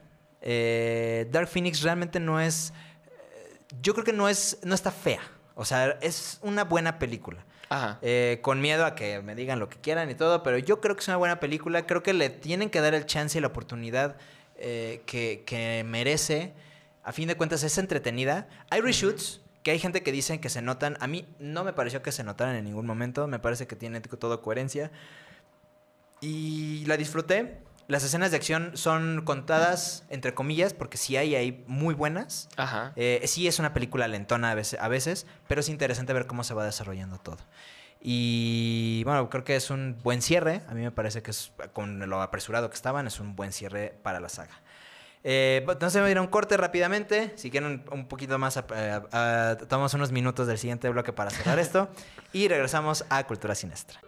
[SPEAKER 4] Eh, Dark Phoenix realmente no es. eh, Yo creo que no es. no está fea. O sea, es una buena película.
[SPEAKER 2] Ajá.
[SPEAKER 4] Eh, con miedo a que me digan lo que quieran y todo, pero yo creo que es una buena película. Creo que le tienen que dar el chance y la oportunidad eh, que, que merece. A fin de cuentas, es entretenida. Hay reshoots que hay gente que dicen que se notan. A mí no me pareció que se notaran en ningún momento. Me parece que tiene todo coherencia. Y la disfruté. Las escenas de acción son contadas, entre comillas, porque sí hay ahí muy buenas.
[SPEAKER 2] Ajá.
[SPEAKER 4] Eh, sí es una película lentona a veces, a veces, pero es interesante ver cómo se va desarrollando todo. Y bueno, creo que es un buen cierre. A mí me parece que es, con lo apresurado que estaban, es un buen cierre para la saga. Eh, entonces me a ir a un corte rápidamente. Si quieren un, poquito más, eh, ah, tomamos unos minutos del siguiente bloque para cerrar esto. <laughs> Y regresamos a Cultura Sinestra.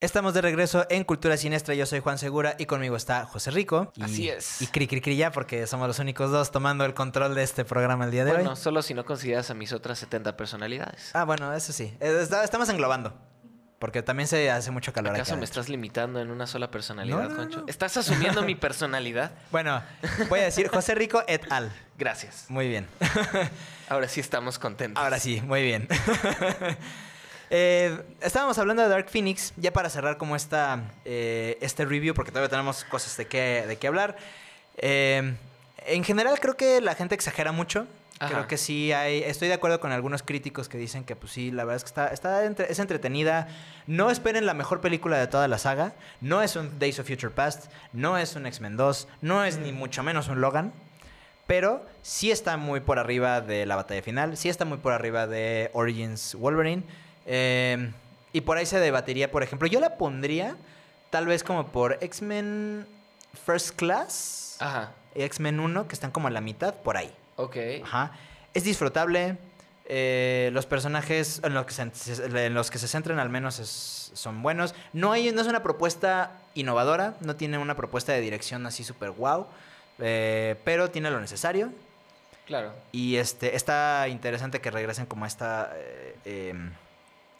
[SPEAKER 4] Estamos de regreso en Cultura Siniestra. Yo soy Juan Segura y conmigo está José Rico. Y,
[SPEAKER 2] Así es.
[SPEAKER 4] Y Cri Cri Cri ya, porque somos los únicos dos tomando el control de este programa el día de
[SPEAKER 2] Bueno,
[SPEAKER 4] hoy.
[SPEAKER 2] solo si no consideras a mis otras 70 personalidades.
[SPEAKER 4] Ah, bueno, eso sí. Eh, estamos englobando. Porque también se hace mucho calor
[SPEAKER 2] ¿Acaso
[SPEAKER 4] aquí
[SPEAKER 2] me estás limitando en una sola personalidad,
[SPEAKER 4] No, no,
[SPEAKER 2] Concho?
[SPEAKER 4] no.
[SPEAKER 2] ¿Estás asumiendo mi personalidad? <laughs>
[SPEAKER 4] Bueno, voy a decir José Rico et al.
[SPEAKER 2] Gracias.
[SPEAKER 4] Muy bien.
[SPEAKER 2] Ahora sí estamos contentos.
[SPEAKER 4] Ahora sí, muy bien. <laughs> Eh, estábamos hablando de Dark Phoenix, ya para cerrar como esta, eh, este review, porque todavía tenemos cosas de qué, de qué hablar. Eh, en general creo que la gente exagera mucho.
[SPEAKER 2] Ajá.
[SPEAKER 4] Creo que sí hay... Estoy de acuerdo con algunos críticos que dicen que pues sí, la verdad es que está, está entre- es entretenida. No esperen la mejor película de toda la saga. No es un Days of Future Past. No es un X-Men 2. No es ni mucho menos un Logan. Pero sí está muy por arriba de la batalla final. Sí está muy por arriba de Origins Wolverine. Eh, y por ahí se debatiría, por ejemplo, yo la pondría tal vez como por X-Men First Class
[SPEAKER 2] Ajá.
[SPEAKER 4] y X-Men 1, que están como a la mitad, por ahí.
[SPEAKER 2] Ok.
[SPEAKER 4] Ajá. Es disfrutable. eh, los personajes en los que se, en los que se centran al menos es- son buenos. No, hay, no es una propuesta innovadora, no tiene una propuesta de dirección así súper wow, pero tiene lo necesario.
[SPEAKER 2] Claro.
[SPEAKER 4] Y este, está interesante que regresen como a esta. eh, em,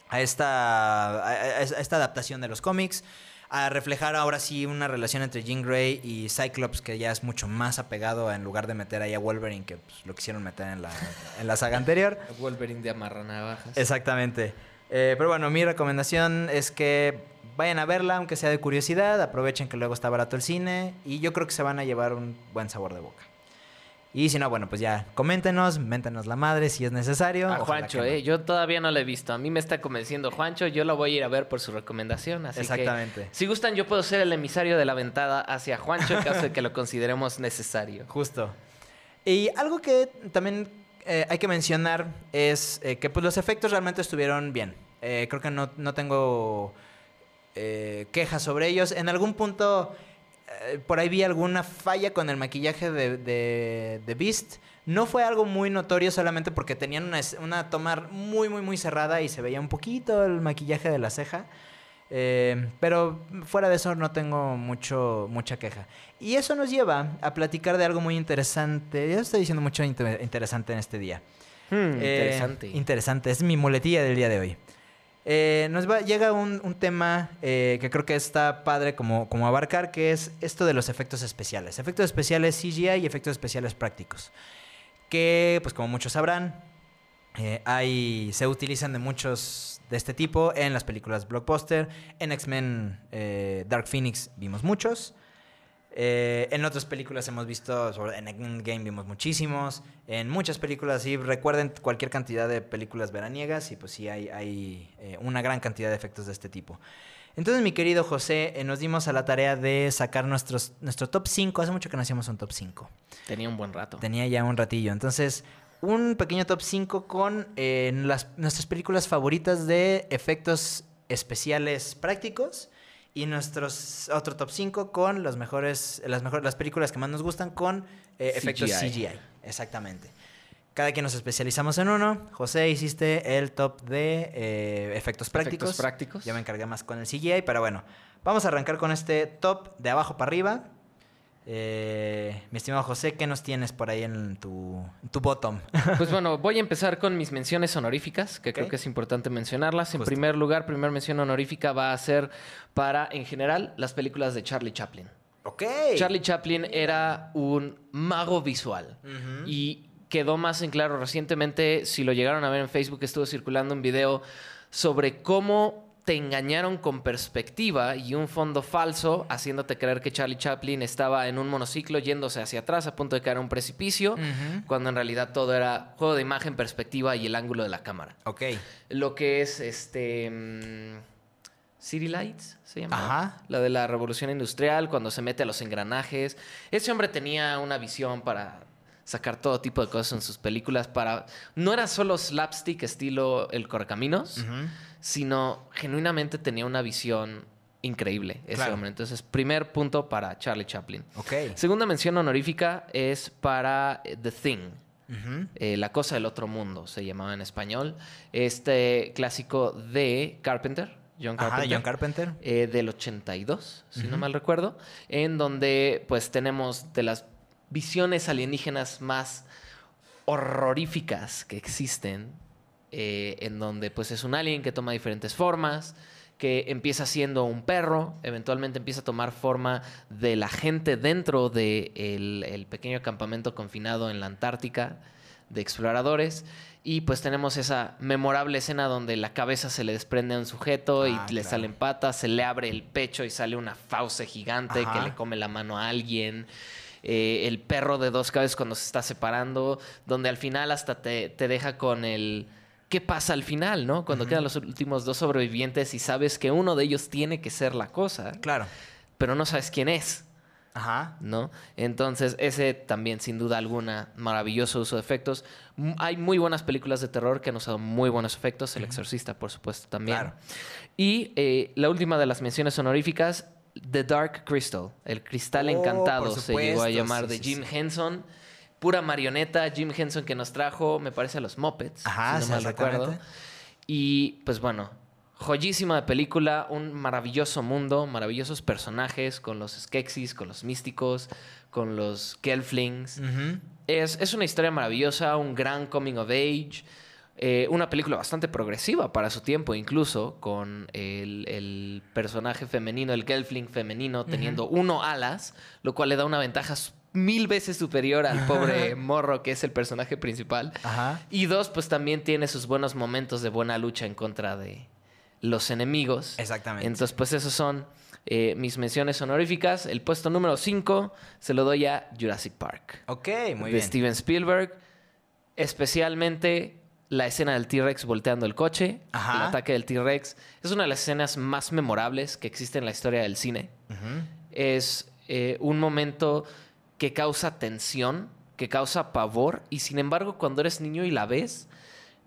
[SPEAKER 4] a esta. A, esta adaptación de los cómics. A reflejar ahora sí una relación entre Jean Grey y Cyclops que ya es mucho más apegado a, en lugar de meter ahí a Wolverine que pues, lo quisieron meter en la, en la saga anterior. <laughs>
[SPEAKER 2] Wolverine de amarranavajas.
[SPEAKER 4] Exactamente. Eh, pero bueno, mi recomendación es que vayan a verla, aunque sea de curiosidad. Aprovechen que luego está barato el cine. Y yo creo que se van a llevar un buen sabor de boca. Y si no, bueno, pues ya, coméntenos, méntenos la madre si es necesario.
[SPEAKER 2] A Juancho,
[SPEAKER 4] no.
[SPEAKER 2] eh. Yo todavía no la he visto. A mí me está convenciendo Juancho. Yo la voy a ir a ver por su recomendación. Así
[SPEAKER 4] Exactamente.
[SPEAKER 2] que, si gustan, yo puedo ser el emisario de la ventada hacia Juancho en caso de que lo consideremos necesario. <laughs>
[SPEAKER 4] Justo. Y algo que también eh, hay que mencionar es eh, que pues, los efectos realmente estuvieron bien. Creo que no, no tengo eh, quejas sobre ellos. En algún punto, eh, por ahí vi alguna falla con el maquillaje de, de, de Beast. No fue algo muy notorio solamente porque tenían una, una toma muy, muy, muy cerrada y se veía un poquito el maquillaje de la ceja. Eh, pero fuera de eso no tengo mucho, mucha queja. Y eso nos lleva a platicar de algo muy interesante. Yo estoy diciendo mucho inter- interesante en este día.
[SPEAKER 2] Hmm,
[SPEAKER 4] Eh,
[SPEAKER 2] interesante.
[SPEAKER 4] Interesante, es mi muletilla del día de hoy. Eh, nos va, llega un, tema eh, que creo que está padre como, abarcar, que es esto de los efectos especiales. Efectos especiales CGI y efectos especiales prácticos. Que, pues como muchos sabrán, eh, hay, se utilizan de muchos de este tipo en las películas blockbuster. En X-Men Dark Phoenix vimos muchos. Eh, en otras películas hemos visto, sobre, en Endgame vimos muchísimos. En muchas películas, sí, recuerden cualquier cantidad de películas veraniegas y pues sí hay, hay eh, una gran cantidad de efectos de este tipo. Entonces, mi querido José, eh, nos dimos a la tarea de sacar nuestros, nuestro top 5. Hace mucho que no hacíamos un top 5.
[SPEAKER 2] Tenía un buen rato.
[SPEAKER 4] Tenía ya un ratillo. Entonces, un pequeño top 5 con las, nuestras películas favoritas de efectos especiales prácticos. Y nuestros otro top 5 con los mejores, las mejores, las películas que más nos gustan con eh, efectos
[SPEAKER 2] CGI.
[SPEAKER 4] CGI. Exactamente. Cada quien nos especializamos en uno. José, hiciste el top de eh, efectos prácticos.
[SPEAKER 2] Efectos prácticos.
[SPEAKER 4] Yo me encargué más con el CGI, pero bueno. Vamos a arrancar con este top de abajo para arriba. Eh, mi estimado José, ¿qué nos tienes por ahí en tu, en tu bottom?
[SPEAKER 2] Pues <laughs> bueno, voy a empezar con mis menciones honoríficas, que creo que es importante mencionarlas. En
[SPEAKER 4] Justo.
[SPEAKER 2] primer lugar, primera mención honorífica va a ser para, en general, las películas de Charlie Chaplin.
[SPEAKER 4] ok.
[SPEAKER 2] Charlie Chaplin era un mago visual y quedó más en claro recientemente, si lo llegaron a ver en Facebook, estuvo circulando un video sobre cómo te engañaron con perspectiva y un fondo falso, haciéndote creer que Charlie Chaplin estaba en un monociclo yéndose hacia atrás a punto de caer a un precipicio, cuando en realidad todo era juego de imagen, perspectiva y el ángulo de la cámara.
[SPEAKER 4] Ok.
[SPEAKER 2] Lo que es este. mm, City Lights se llama.
[SPEAKER 4] Ajá.
[SPEAKER 2] La de la revolución industrial, cuando se mete a los engranajes. Ese hombre tenía una visión para sacar todo tipo de cosas en sus películas. Para. No era solo slapstick estilo El Correcaminos, sino genuinamente tenía una visión increíble ese
[SPEAKER 4] Claro.
[SPEAKER 2] hombre. Entonces, primer punto para Charlie Chaplin.
[SPEAKER 4] Ok.
[SPEAKER 2] Segunda mención honorífica es para eh, The Thing. Eh, La cosa del otro mundo se llamaba en español. Este clásico de Carpenter, John
[SPEAKER 4] Ajá,
[SPEAKER 2] Carpenter.
[SPEAKER 4] John Carpenter.
[SPEAKER 2] eh, del 82, si no mal recuerdo, en donde pues tenemos de las visiones alienígenas más horroríficas que existen, eh, en donde pues es un alien que toma diferentes formas, que empieza siendo un perro, eventualmente empieza a tomar forma de la gente dentro del de el pequeño campamento confinado en la Antártica de exploradores. Y pues tenemos esa memorable escena donde la cabeza se le desprende a un sujeto y
[SPEAKER 4] Ah,
[SPEAKER 2] le
[SPEAKER 4] claro.
[SPEAKER 2] salen patas, se le abre el pecho y sale una fauce gigante
[SPEAKER 4] Ajá.
[SPEAKER 2] que le come la mano a alguien. Eh, el perro de dos cabezas cuando se está separando, donde al final hasta te, te deja con el... ¿Qué pasa al final, no? Cuando quedan los últimos dos sobrevivientes y sabes que uno de ellos tiene que ser la cosa,
[SPEAKER 4] Claro.
[SPEAKER 2] pero no sabes quién es.
[SPEAKER 4] Ajá.
[SPEAKER 2] ¿no? Entonces, ese también, sin duda alguna, maravilloso uso de efectos. M- Hay muy buenas películas de terror que han usado muy buenos efectos. El Exorcista, por supuesto, también.
[SPEAKER 4] Claro.
[SPEAKER 2] Y eh, la última de las menciones honoríficas, The Dark Crystal, el cristal
[SPEAKER 4] Oh,
[SPEAKER 2] encantado se llegó a llamar
[SPEAKER 4] sí,
[SPEAKER 2] de Jim
[SPEAKER 4] sí.
[SPEAKER 2] Henson. Pura marioneta, Jim Henson que nos trajo, me parece, a los Muppets,
[SPEAKER 4] Ajá,
[SPEAKER 2] si
[SPEAKER 4] sí,
[SPEAKER 2] no mal recuerdo. Y pues bueno, joyísima de película, un maravilloso mundo, maravillosos personajes con los Skeksis, con los místicos, con los Gelflings.
[SPEAKER 4] Ujú.
[SPEAKER 2] Es, es una historia maravillosa, un gran coming of age. Eh, una película bastante progresiva para su tiempo, incluso, con el, el personaje femenino, el Gelfling femenino, teniendo uno alas, lo cual le da una ventaja mil veces superior al pobre <laughs> morro que es el personaje principal.
[SPEAKER 4] Ajá.
[SPEAKER 2] Y dos, pues también tiene sus buenos momentos de buena lucha en contra de los enemigos.
[SPEAKER 4] Exactamente.
[SPEAKER 2] Entonces, pues esos son eh, mis menciones honoríficas. El puesto número 5 se lo doy a Jurassic Park.
[SPEAKER 4] Ok, muy
[SPEAKER 2] de
[SPEAKER 4] bien.
[SPEAKER 2] Steven Spielberg. Especialmente la escena del T-Rex volteando el coche.
[SPEAKER 4] Ajá.
[SPEAKER 2] El ataque del T-Rex. Es una de las escenas más memorables que existe en la historia del cine. Es eh, un momento que causa tensión, que causa pavor. Y sin embargo, cuando eres niño y la ves,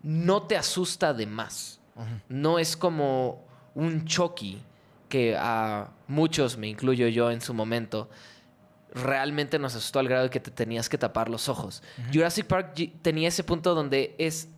[SPEAKER 2] no te asusta de más. No es como un Chucky que a muchos, me incluyo yo en su momento, realmente nos asustó al grado de que te tenías que tapar los ojos. Jurassic Park tenía ese punto donde es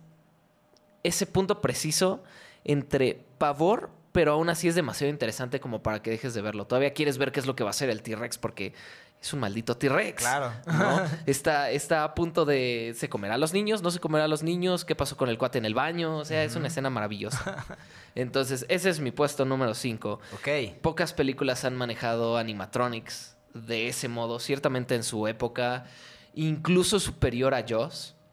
[SPEAKER 2] ese punto preciso entre pavor, pero aún así es demasiado interesante como para que dejes de verlo. Todavía quieres ver qué es lo que va a hacer el T-Rex porque es un maldito T-Rex.
[SPEAKER 4] Claro.
[SPEAKER 2] ¿no? <laughs> está, está a punto de. ¿Se comerá a los niños? ¿No se comerá a los niños? ¿Qué pasó con el cuate en el baño? O sea, es una escena maravillosa. <laughs> Entonces, ese es mi puesto número 5.
[SPEAKER 4] Ok.
[SPEAKER 2] Pocas películas han manejado animatronics de ese modo, ciertamente en su época, incluso superior a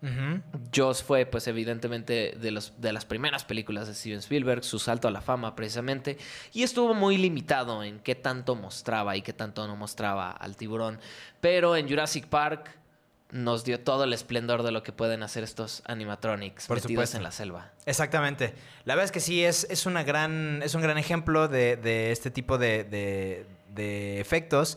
[SPEAKER 4] Ujú.
[SPEAKER 2] Jaws fue, pues, evidentemente de, los, de las primeras películas de Steven Spielberg, su salto a la fama, precisamente, y estuvo muy limitado en qué tanto mostraba y qué tanto no mostraba al tiburón. Pero en Jurassic Park nos dio todo el esplendor de lo que pueden hacer estos animatronics
[SPEAKER 4] Por
[SPEAKER 2] metidos
[SPEAKER 4] supuesto.
[SPEAKER 2] en la selva.
[SPEAKER 4] Exactamente. La verdad es que sí, es, es, una gran, es un gran ejemplo de, de este tipo de, de- de efectos.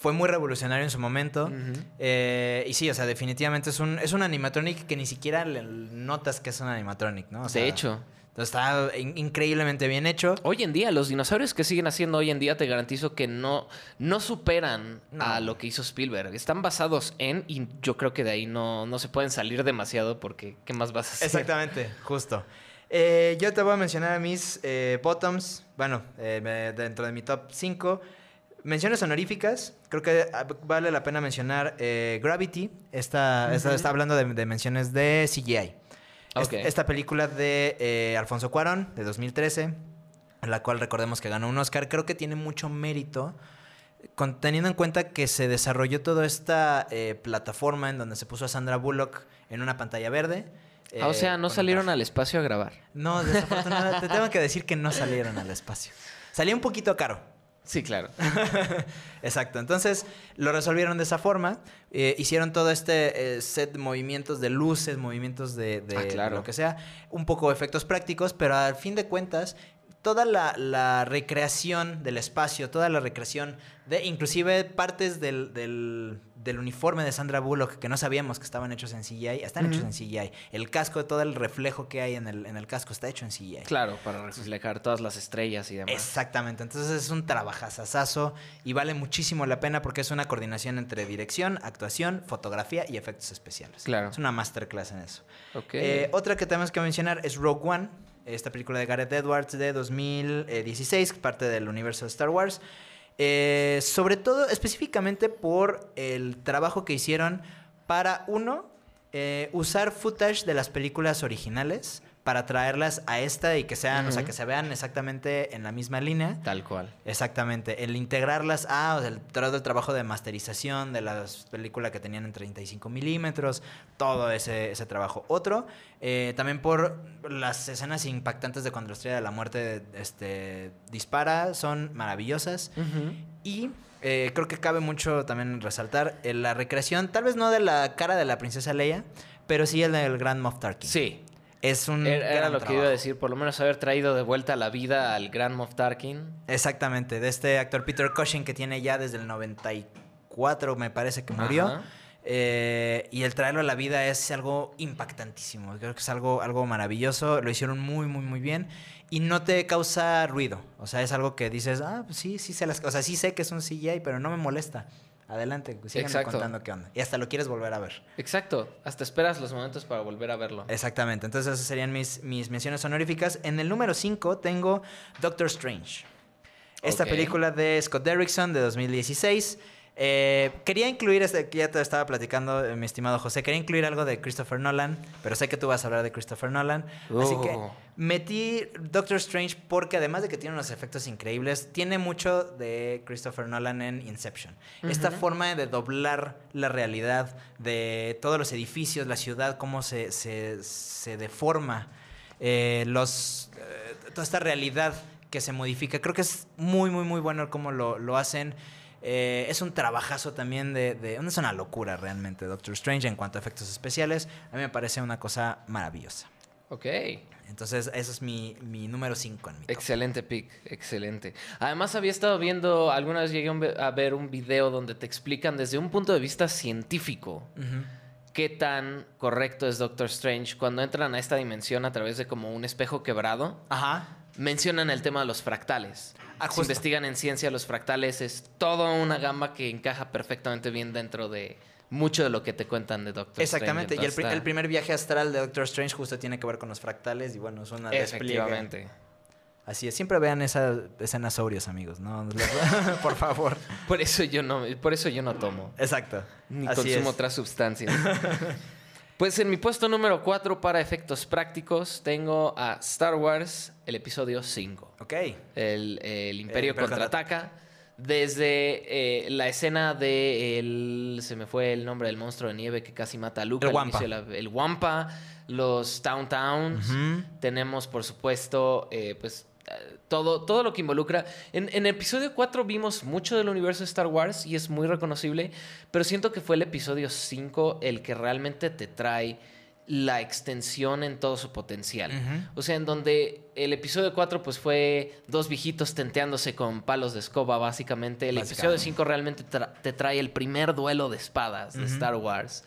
[SPEAKER 4] Fue muy revolucionario en su momento. Eh, y sí, o sea, definitivamente es un, es un animatronic que ni siquiera le notas que es un animatronic, ¿no? O sea,
[SPEAKER 2] de hecho,
[SPEAKER 4] está in- increíblemente bien hecho.
[SPEAKER 2] Hoy en día, los dinosaurios que siguen haciendo hoy en día, te garantizo que no, no superan
[SPEAKER 4] No.
[SPEAKER 2] a lo que hizo Spielberg. Están basados en, y yo creo que de ahí no, no se pueden salir demasiado porque ¿qué más vas a hacer?
[SPEAKER 4] Exactamente, <laughs> justo. Eh, yo te voy a mencionar mis eh, bottoms, bueno, eh, dentro de mi top 5. Menciones honoríficas, creo que ah, vale la pena mencionar eh, Gravity, esta- está hablando de, de menciones de CGI. Esta película de eh, Alfonso Cuarón, de 2013, en la cual recordemos que ganó un Oscar, creo que tiene mucho mérito, con- teniendo en cuenta que se desarrolló toda esta eh, plataforma en donde se puso a Sandra Bullock en una pantalla verde.
[SPEAKER 2] Ah, o sea, no salieron al espacio a grabar.
[SPEAKER 4] No, desafortunadamente, te tengo que decir que no salieron al espacio. Salía un poquito caro.
[SPEAKER 2] Sí, claro. <laughs>
[SPEAKER 4] Exacto, entonces lo resolvieron de esa forma. eh, hicieron todo este eh, set de movimientos de luces, movimientos de, de
[SPEAKER 2] Ah, claro.
[SPEAKER 4] lo que sea, un poco efectos prácticos, pero al fin de cuentas, toda la, la recreación del espacio, toda la recreación de inclusive partes del, del- del uniforme de Sandra Bullock que no sabíamos que estaban hechos en CGI, están hechos en CGI. El casco, todo el reflejo que hay en el, en el casco está hecho en CGI.
[SPEAKER 2] Claro, para reflejar todas las estrellas y demás.
[SPEAKER 4] Exactamente, entonces es un trabajazazazo y vale muchísimo la pena porque es una coordinación entre dirección, actuación, fotografía y efectos especiales.
[SPEAKER 2] Claro.
[SPEAKER 4] Es una masterclass en eso.
[SPEAKER 2] Ok.
[SPEAKER 4] Eh, otra que tenemos que mencionar es Rogue One, esta película de Gareth Edwards de 2016, parte del universo de Star Wars. Eh, sobre todo, específicamente por el trabajo que hicieron para, uno, eh, usar footage de las películas originales para traerlas a esta y que sean, o sea, que se vean exactamente en la misma línea.
[SPEAKER 2] Tal cual.
[SPEAKER 4] Exactamente, el integrarlas a, o sea, el, todo el trabajo de masterización de las películas que tenían en 35 milímetros, todo ese, ese trabajo. Otro, eh, también por las escenas impactantes de cuando la estrella de la muerte este, dispara, son maravillosas. Y eh, creo que cabe mucho también resaltar eh, la recreación, tal vez no de la cara de la princesa Leia, pero sí el del Grand Moff Tarkin.
[SPEAKER 2] Sí.
[SPEAKER 4] Es un
[SPEAKER 2] Era, era lo que iba a decir. Por lo menos haber traído de vuelta a la vida al gran Moff Tarkin.
[SPEAKER 4] Exactamente, de este actor Peter Cushing que tiene ya desde el 94, me parece que murió. Eh, y el traerlo a la vida es algo impactantísimo. Creo que es algo, algo maravilloso. Lo hicieron muy, muy, muy bien. Y no te causa ruido. O sea, es algo que dices, ah, pues sí, sí sé las cosas. Sí sé que es un CGI, pero no me molesta. Adelante, síganme
[SPEAKER 2] Exacto.
[SPEAKER 4] contando qué onda. Y hasta lo quieres volver a ver.
[SPEAKER 2] Exacto. Hasta esperas los momentos para volver a verlo.
[SPEAKER 4] Exactamente. Entonces, esas serían mis, mis menciones honoríficas. En el número 5 tengo Doctor Strange. Esta película de Scott Derrickson de 2016. Eh, quería incluir, este, que ya te estaba platicando, eh, mi estimado José, quería incluir algo de Christopher Nolan, pero sé que tú vas a hablar de Christopher Nolan. Así que
[SPEAKER 2] Oh.
[SPEAKER 4] metí Doctor Strange porque además de que tiene unos efectos increíbles, tiene mucho de Christopher Nolan en Inception. Esta forma de doblar la realidad de todos los edificios, la ciudad, cómo se, se, se deforma, eh, los, eh, toda esta realidad que se modifica. Creo que es muy, muy, muy bueno cómo lo, lo hacen. Eh, es un trabajazo también de, de- Es una locura realmente Doctor Strange en cuanto a efectos especiales. A mí me parece una cosa maravillosa.
[SPEAKER 2] Ok.
[SPEAKER 4] Entonces, ese es mi, mi número 5 en mi top.
[SPEAKER 2] Excelente pick, excelente. Además había estado viendo, alguna vez llegué a ver un video donde te explican desde un punto de vista científico qué tan correcto es Doctor Strange cuando entran a esta dimensión a través de como un espejo quebrado.
[SPEAKER 4] Ajá.
[SPEAKER 2] Mencionan el tema de los fractales.
[SPEAKER 4] Ah,
[SPEAKER 2] Si
[SPEAKER 4] justo.
[SPEAKER 2] investigan en ciencia los fractales es toda una gama que encaja perfectamente bien dentro de mucho de lo que te cuentan de Doctor
[SPEAKER 4] Exactamente.
[SPEAKER 2] Strange.
[SPEAKER 4] Y el, primer viaje astral de Doctor Strange justo tiene que ver con los fractales y bueno, es una
[SPEAKER 2] está-
[SPEAKER 4] despliegue.
[SPEAKER 2] Efectivamente.
[SPEAKER 4] Así es. Siempre vean esas escenas sobrios, amigos, ¿no? <laughs> Por favor.
[SPEAKER 2] Por eso yo no, por eso yo no tomo.
[SPEAKER 4] Exacto.
[SPEAKER 2] Ni
[SPEAKER 4] Así
[SPEAKER 2] consumo
[SPEAKER 4] es.
[SPEAKER 2] otras sustancias. <laughs> pues en mi puesto número 4 para efectos prácticos tengo a Star Wars, el episodio 5.
[SPEAKER 4] Ok.
[SPEAKER 2] El, el Imperio contraataca. Desde eh, la escena de el, se me fue el nombre del monstruo de nieve que casi mata a Luke.
[SPEAKER 4] El Wampa.
[SPEAKER 2] la- el Wampa, los Town Towns. Tenemos, por supuesto, eh, pues todo, todo lo que involucra. En, en el episodio 4 vimos mucho del universo de Star Wars y es muy reconocible, pero siento que fue el episodio 5 el que realmente te trae la extensión en todo su potencial. O sea, en donde el episodio 4 pues fue dos viejitos tenteándose con palos de escoba, básicamente. El episodio
[SPEAKER 4] Básicamente.
[SPEAKER 2] 5 realmente tra- te trae el primer duelo de espadas de. Star Wars.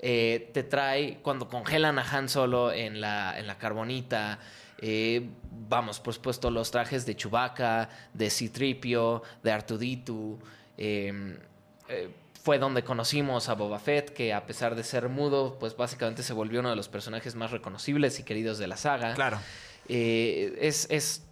[SPEAKER 2] Eh, te trae cuando congelan a Han Solo en la, en la carbonita. Eh, vamos, por supuesto, los trajes de Chewbacca, de C-Tripio, de Artuditu. Eh, eh, fue donde conocimos a Boba Fett, que a pesar de ser mudo, pues básicamente se volvió uno de los personajes más reconocibles y queridos de la saga.
[SPEAKER 4] Claro.
[SPEAKER 2] Eh, es, es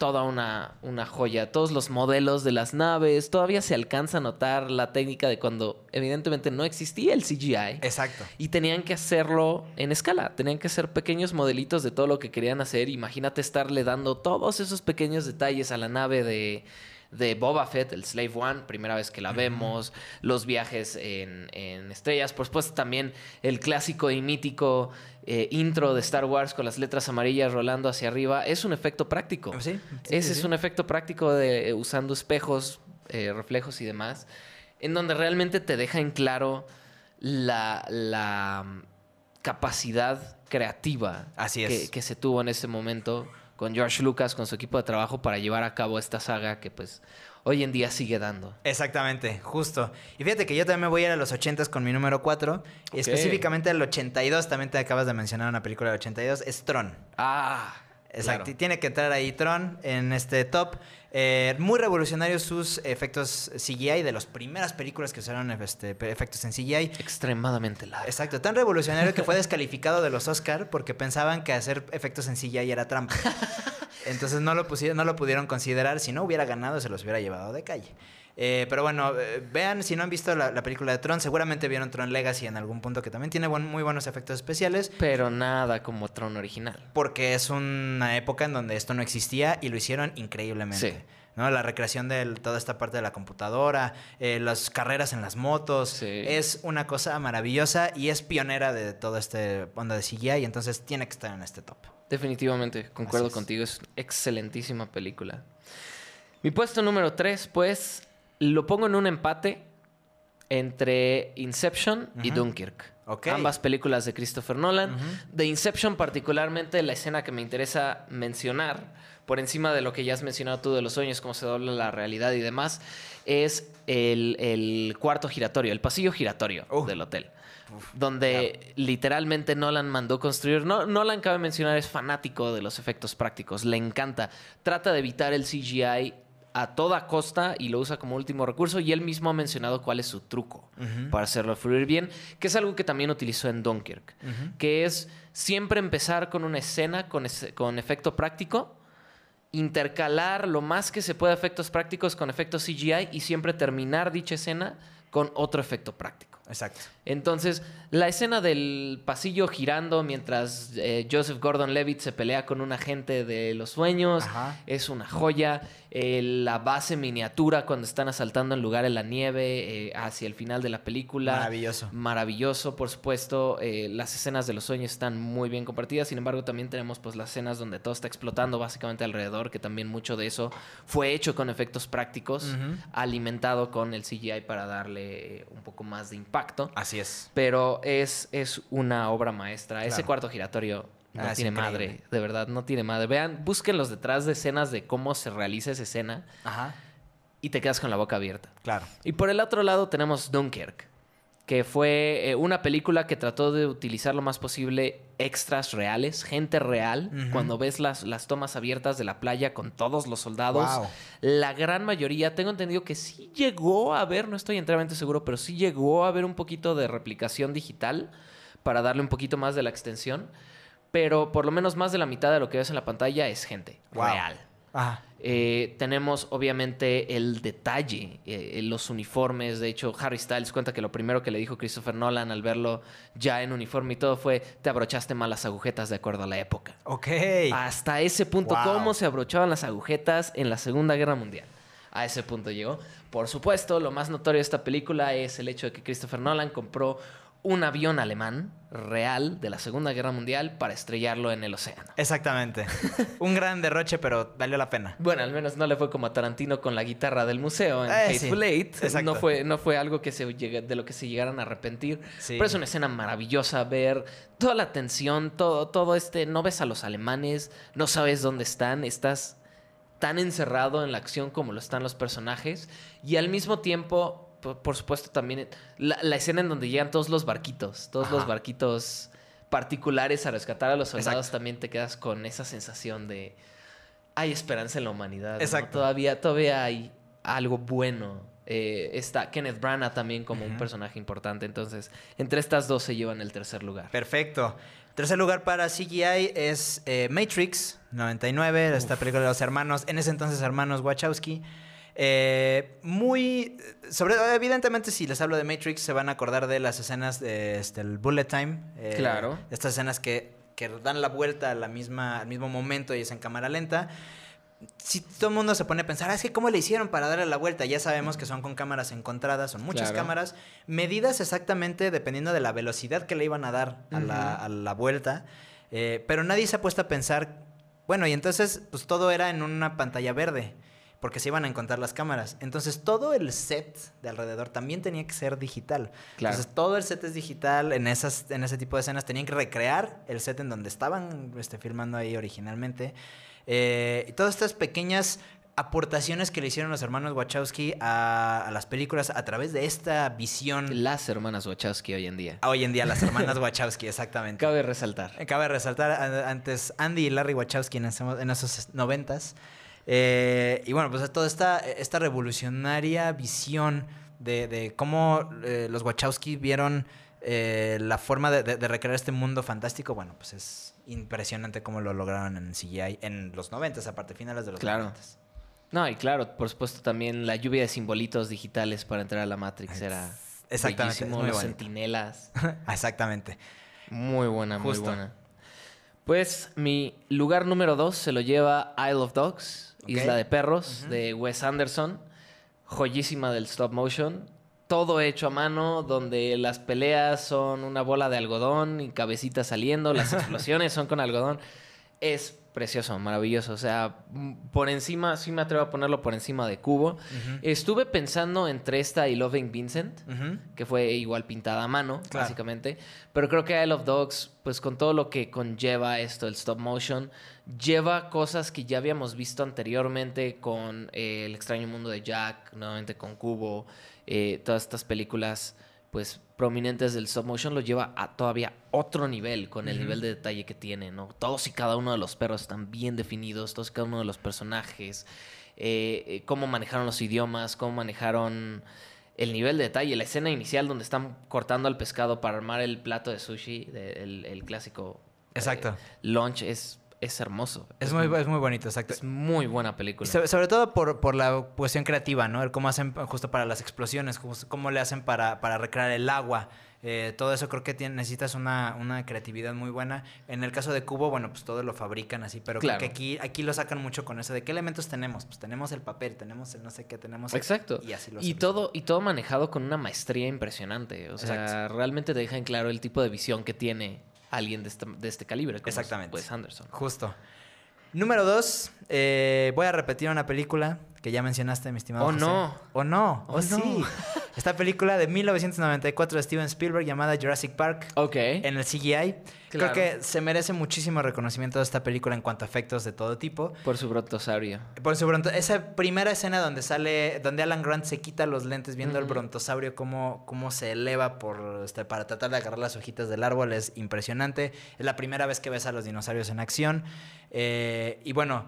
[SPEAKER 2] toda una, una joya. Todos los modelos de las naves, todavía se alcanza a notar la técnica de cuando evidentemente no existía el CGI.
[SPEAKER 4] Exacto.
[SPEAKER 2] Y tenían que hacerlo en escala, tenían que hacer pequeños modelitos de todo lo que querían hacer. Imagínate estarle dando todos esos pequeños detalles a la nave de, de Boba Fett, el Slave One, primera vez que la vemos, los viajes en, en estrellas, por supuesto también el clásico y mítico eh, intro de Star Wars con las letras amarillas rolando hacia arriba, es un efecto práctico.
[SPEAKER 4] Sí, sí,
[SPEAKER 2] Ese
[SPEAKER 4] sí,
[SPEAKER 2] es un efecto práctico de eh, usando espejos, eh, reflejos y demás, en donde realmente te deja en claro la, la mm, capacidad creativa
[SPEAKER 4] Así
[SPEAKER 2] que, que se tuvo en ese momento con George Lucas, con su equipo de trabajo para llevar a cabo esta saga que pues hoy en día sigue dando.
[SPEAKER 4] Exactamente, justo. Y fíjate que yo también me voy a ir a los 80 con mi número 4. Y específicamente al 82, también te acabas de mencionar una película del 82, es Tron.
[SPEAKER 2] Ah,
[SPEAKER 4] Exacto.
[SPEAKER 2] claro.
[SPEAKER 4] Tiene que entrar ahí Tron en este top. Eh, muy revolucionarios sus efectos CGI de las primeras películas que usaron este, efectos en CGI.
[SPEAKER 2] extremadamente largo.
[SPEAKER 4] Exacto, tan revolucionario que fue descalificado de los Oscar porque pensaban que hacer efectos en CGI era trampa. <laughs> Entonces no lo, pusieron, no lo pudieron considerar. Si no hubiera ganado, se los hubiera llevado de calle. Eh, pero bueno, eh, vean, si no han visto la, la película de Tron, seguramente vieron Tron Legacy en algún punto que también tiene buen- muy buenos efectos especiales.
[SPEAKER 2] Pero nada como Tron original.
[SPEAKER 4] Porque es una época en donde esto no existía y lo hicieron increíblemente.
[SPEAKER 2] Sí.
[SPEAKER 4] ¿no? La recreación de toda esta parte de la computadora, eh, las carreras en las motos,
[SPEAKER 2] Sí.
[SPEAKER 4] es una cosa maravillosa y es pionera de toda esta onda de CGI y entonces tiene que estar en este top.
[SPEAKER 2] Definitivamente, concuerdo
[SPEAKER 4] es.
[SPEAKER 2] contigo, es excelentísima película. Mi puesto número 3, pues, lo pongo en un empate entre Inception y Dunkirk. Ambas películas de Christopher Nolan. De Inception particularmente la escena que me interesa mencionar, por encima de lo que ya has mencionado tú de los sueños, cómo se dobla la realidad y demás, es el, el cuarto giratorio, el pasillo giratorio
[SPEAKER 4] Uh.
[SPEAKER 2] del hotel. donde literalmente Nolan mandó construir. No, Nolan, cabe mencionar, es fanático de los efectos prácticos. Le encanta. Trata de evitar el CGI a toda costa y lo usa como último recurso. Y él mismo ha mencionado cuál es su truco para hacerlo fluir bien, que es algo que también utilizó en Dunkirk, que es siempre empezar con una escena con, ese- con efecto práctico intercalar lo más que se pueda efectos prácticos con efectos CGI y siempre terminar dicha escena con otro efecto práctico.
[SPEAKER 4] Exacto.
[SPEAKER 2] Entonces, la escena del pasillo girando mientras eh, Joseph Gordon-Levitt se pelea con un agente de los sueños
[SPEAKER 4] Ajá.
[SPEAKER 2] es una joya. Eh, la base miniatura cuando están asaltando en lugar en la nieve eh, hacia el final de la película.
[SPEAKER 4] Maravilloso.
[SPEAKER 2] Maravilloso, por supuesto. Eh, las escenas de los sueños están muy bien compartidas. Sin embargo, también tenemos pues las escenas donde todo está explotando básicamente alrededor, que también mucho de eso fue hecho con efectos prácticos, alimentado con el CGI para darle un poco más de impacto.
[SPEAKER 4] Así es.
[SPEAKER 2] Pero es, es una obra maestra. Ese cuarto giratorio no
[SPEAKER 4] Ah,
[SPEAKER 2] tiene madre, de verdad, no tiene madre. Vean, busquen los detrás de escenas de cómo se realiza esa escena
[SPEAKER 4] Ajá.
[SPEAKER 2] y te quedas con la boca abierta.
[SPEAKER 4] Claro.
[SPEAKER 2] Y por el otro lado tenemos Dunkirk, que fue eh, una película que trató de utilizar lo más posible extras reales, gente real. Cuando ves las, las tomas abiertas de la playa con todos los soldados,
[SPEAKER 4] Wow.
[SPEAKER 2] la gran mayoría, tengo entendido que sí llegó a ver, no estoy enteramente seguro, pero sí llegó a haber un poquito de replicación digital para darle un poquito más de la extensión. Pero por lo menos más de la mitad de lo que ves en la pantalla es gente
[SPEAKER 4] Wow.
[SPEAKER 2] real.
[SPEAKER 4] Ajá.
[SPEAKER 2] Eh, tenemos obviamente el detalle, eh, en los uniformes. De hecho, Harry Styles cuenta que lo primero que le dijo Christopher Nolan al verlo ya en uniforme y todo fue, te abrochaste mal las agujetas de acuerdo a la época.
[SPEAKER 4] Ok.
[SPEAKER 2] Hasta ese punto,
[SPEAKER 4] Wow.
[SPEAKER 2] cómo se abrochaban las agujetas en la Segunda Guerra Mundial. A ese punto llegó. Por supuesto, lo más notorio de esta película es el hecho de que Christopher Nolan compró un avión alemán real de la Segunda Guerra Mundial para estrellarlo en el océano.
[SPEAKER 4] Exactamente. <laughs> Un gran derroche, pero valió la pena.
[SPEAKER 2] Bueno, al menos no le fue como a Tarantino con la guitarra del museo en
[SPEAKER 4] Eh, sí.
[SPEAKER 2] Hateful Eight.
[SPEAKER 4] Exacto.
[SPEAKER 2] No fue, no fue algo que se llegue- de lo que se llegaran a arrepentir.
[SPEAKER 4] Sí.
[SPEAKER 2] Pero es una escena maravillosa ver toda la tensión, todo, todo este. No ves a los alemanes, no sabes dónde están, estás tan encerrado en la acción como lo están los personajes. Y al mismo tiempo, por, por supuesto, también la, la escena en donde llegan todos los barquitos, todos los barquitos particulares a rescatar a los soldados,
[SPEAKER 4] Exacto.
[SPEAKER 2] también te quedas con esa sensación de hay esperanza en la humanidad. ¿no?
[SPEAKER 4] Exacto.
[SPEAKER 2] Todavía, todavía hay algo bueno. Eh, está Kenneth Branagh también como un personaje importante. Entonces, entre estas dos se llevan el tercer lugar.
[SPEAKER 4] Perfecto. Tercer lugar para CGI es eh, Matrix 99, esta película de los hermanos, en ese entonces hermanos Wachowski. Eh, muy. Sobre, evidentemente, si les hablo de Matrix, se van a acordar de las escenas de este, el Bullet Time. eh,
[SPEAKER 2] Claro.
[SPEAKER 4] Estas escenas que, que dan la vuelta a la misma, al mismo momento y es en cámara lenta. Si todo el mundo se pone a pensar, "Ah, es que cómo le hicieron para darle la vuelta, ya sabemos que son con cámaras encontradas, son muchas
[SPEAKER 2] Claro.
[SPEAKER 4] cámaras, medidas exactamente dependiendo de la velocidad que le iban a dar a, la, a la vuelta, eh, pero nadie se ha puesto a pensar, bueno, y entonces pues todo era en una pantalla verde, porque se iban a encontrar las cámaras, entonces todo el set de alrededor también tenía que ser digital,
[SPEAKER 2] Claro.
[SPEAKER 4] entonces todo el set es digital, en, esas, en ese tipo de escenas tenían que recrear el set en donde estaban este, filmando ahí originalmente. Eh, y todas estas pequeñas aportaciones que le hicieron los hermanos Wachowski a, a las películas a través de esta visión.
[SPEAKER 2] Las hermanas Wachowski hoy en día.
[SPEAKER 4] Hoy en día, las hermanas <laughs> Wachowski, exactamente.
[SPEAKER 2] Cabe resaltar.
[SPEAKER 4] Cabe resaltar antes Andy y Larry Wachowski en esos noventas. Eh, y bueno, pues toda esta, esta revolucionaria visión de, de cómo eh, los Wachowski vieron eh, la forma de, de- de recrear este mundo fantástico, bueno, pues es impresionante cómo lo lograron en CGI en los noventas, aparte finales de los
[SPEAKER 2] Claro.
[SPEAKER 4] noventas.
[SPEAKER 2] No, y claro, por supuesto también la lluvia de simbolitos digitales para entrar a la Matrix era
[SPEAKER 4] Exactamente, es muy
[SPEAKER 2] Los sentinelas. <laughs>
[SPEAKER 4] Exactamente.
[SPEAKER 2] Muy buena, muy buena. Pues mi lugar número dos se lo lleva Isle of Dogs, Isla de Perros, de Wes Anderson. Joyísima del stop motion. Todo hecho a mano, donde las peleas son una bola de algodón y cabecitas saliendo, las <laughs> explosiones son con algodón. es precioso, maravilloso. O sea, por encima, sí me atrevo a ponerlo por encima de Cubo. Estuve pensando entre esta y Loving Vincent, que fue igual pintada a mano,
[SPEAKER 4] Claro.
[SPEAKER 2] básicamente. Pero creo que Isle of Dogs, pues con todo lo que conlleva esto, el stop motion, lleva cosas que ya habíamos visto anteriormente con eh, El extraño mundo de Jack, nuevamente con Cubo, eh, todas estas películas pues prominentes del stop motion lo lleva a todavía otro nivel con el nivel de detalle que tiene, ¿no? Todos y cada uno de los perros están bien definidos, todos y cada uno de los personajes, eh, cómo manejaron los idiomas, cómo manejaron el nivel de detalle, la escena inicial donde están cortando al pescado para armar el plato de sushi, de- el, el clásico
[SPEAKER 4] Exacto.
[SPEAKER 2] lunch, es, es hermoso.
[SPEAKER 4] Es muy, es muy bonito, exacto.
[SPEAKER 2] es muy buena película.
[SPEAKER 4] sobre, sobre todo por, por la cuestión creativa, ¿no? El cómo hacen justo para las explosiones, justo cómo le hacen para, para recrear el agua. Eh, todo eso creo que tiene- necesitas una, una creatividad muy buena. En el caso de Cubo, bueno, pues todo lo fabrican así, pero
[SPEAKER 2] Claro.
[SPEAKER 4] creo que aquí, aquí lo sacan mucho con eso de qué elementos tenemos. Pues tenemos el papel, tenemos el no sé qué, tenemos... el-
[SPEAKER 2] Exacto.
[SPEAKER 4] Y así lo
[SPEAKER 2] Y todo, y todo manejado con una maestría impresionante. O sea,
[SPEAKER 4] Exacto.
[SPEAKER 2] realmente te deja en claro el tipo de visión que tiene alguien de este, de este calibre. Como
[SPEAKER 4] Exactamente.
[SPEAKER 2] Pues Anderson.
[SPEAKER 4] Justo. Número dos, eh, voy a repetir una película que ya mencionaste, mi estimado
[SPEAKER 2] Oh,
[SPEAKER 4] José.
[SPEAKER 2] no.
[SPEAKER 4] Oh, no. Oh,
[SPEAKER 2] Oh,
[SPEAKER 4] sí.
[SPEAKER 2] no.
[SPEAKER 4] Esta película de 1994 de Steven Spielberg llamada Jurassic Park
[SPEAKER 2] Ok.
[SPEAKER 4] en el CGI.
[SPEAKER 2] Claro.
[SPEAKER 4] Creo que se merece muchísimo reconocimiento de esta película en cuanto a efectos de todo tipo.
[SPEAKER 2] Por su brontosaurio.
[SPEAKER 4] Por su bronto- esa primera escena donde sale, donde Alan Grant se quita los lentes viendo el
[SPEAKER 2] Ujú.
[SPEAKER 4] brontosaurio, cómo, cómo se eleva por, este, para tratar de agarrar las hojitas del árbol, es impresionante. Es la primera vez que ves a los dinosaurios en acción. Eh, y bueno,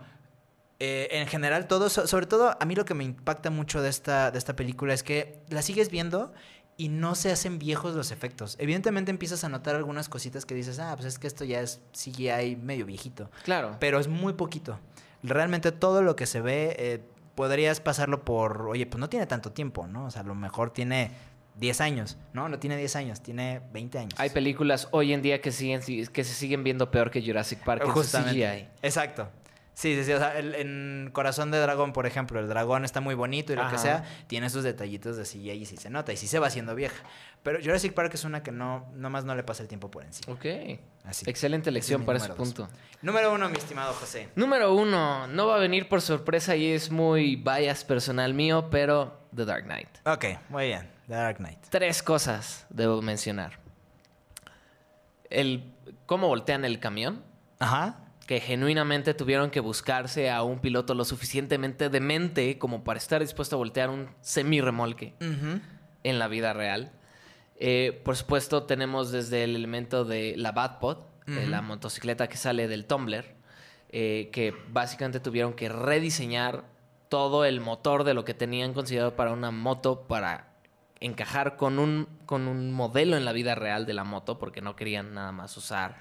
[SPEAKER 4] eh, en general todo, so- sobre todo a mí lo que me impacta mucho de esta, de esta película es que la sigues viendo y no se hacen viejos los efectos. Evidentemente empiezas a notar algunas cositas que dices, ah, pues es que esto ya es CGI medio viejito.
[SPEAKER 2] Claro.
[SPEAKER 4] Pero es muy poquito. Realmente todo lo que se ve, eh, podrías pasarlo por, oye, pues no tiene tanto tiempo, ¿no? O sea, a lo mejor tiene 10 años, ¿no? No tiene 10 años, tiene 20 años.
[SPEAKER 2] Hay películas hoy en día que siguen que se siguen viendo peor que Jurassic Park en
[SPEAKER 4] Justamente.
[SPEAKER 2] CGI.
[SPEAKER 4] Exacto. Sí, sí, sí. O sea, el- en Corazón de Dragón, por ejemplo, el dragón está muy bonito y lo que sea, tiene sus detallitos de CGI y sí se nota y sí se va haciendo vieja. Pero Jurassic Park es una que no, nomás no le pasa el tiempo por encima.
[SPEAKER 2] Ok.
[SPEAKER 4] Así.
[SPEAKER 2] Excelente
[SPEAKER 4] es
[SPEAKER 2] elección para ese punto.
[SPEAKER 4] Número uno, mi estimado José.
[SPEAKER 2] Número uno, no va a venir por sorpresa y es muy bias personal mío, pero The Dark Knight.
[SPEAKER 4] Ok, muy bien. The Dark Knight.
[SPEAKER 2] Tres cosas debo mencionar. El cómo voltean el camión,
[SPEAKER 4] Ajá.
[SPEAKER 2] Que genuinamente tuvieron que buscarse a un piloto lo suficientemente demente como para estar dispuesto a voltear un semi-remolque en la vida real. Eh, por supuesto, tenemos desde el elemento de la Batpod,
[SPEAKER 4] Ujú.
[SPEAKER 2] la motocicleta que sale del Tumbler, eh, que básicamente tuvieron que rediseñar todo el motor de lo que tenían considerado para una moto para encajar con un, con un modelo en la vida real de la moto, porque no querían nada más usar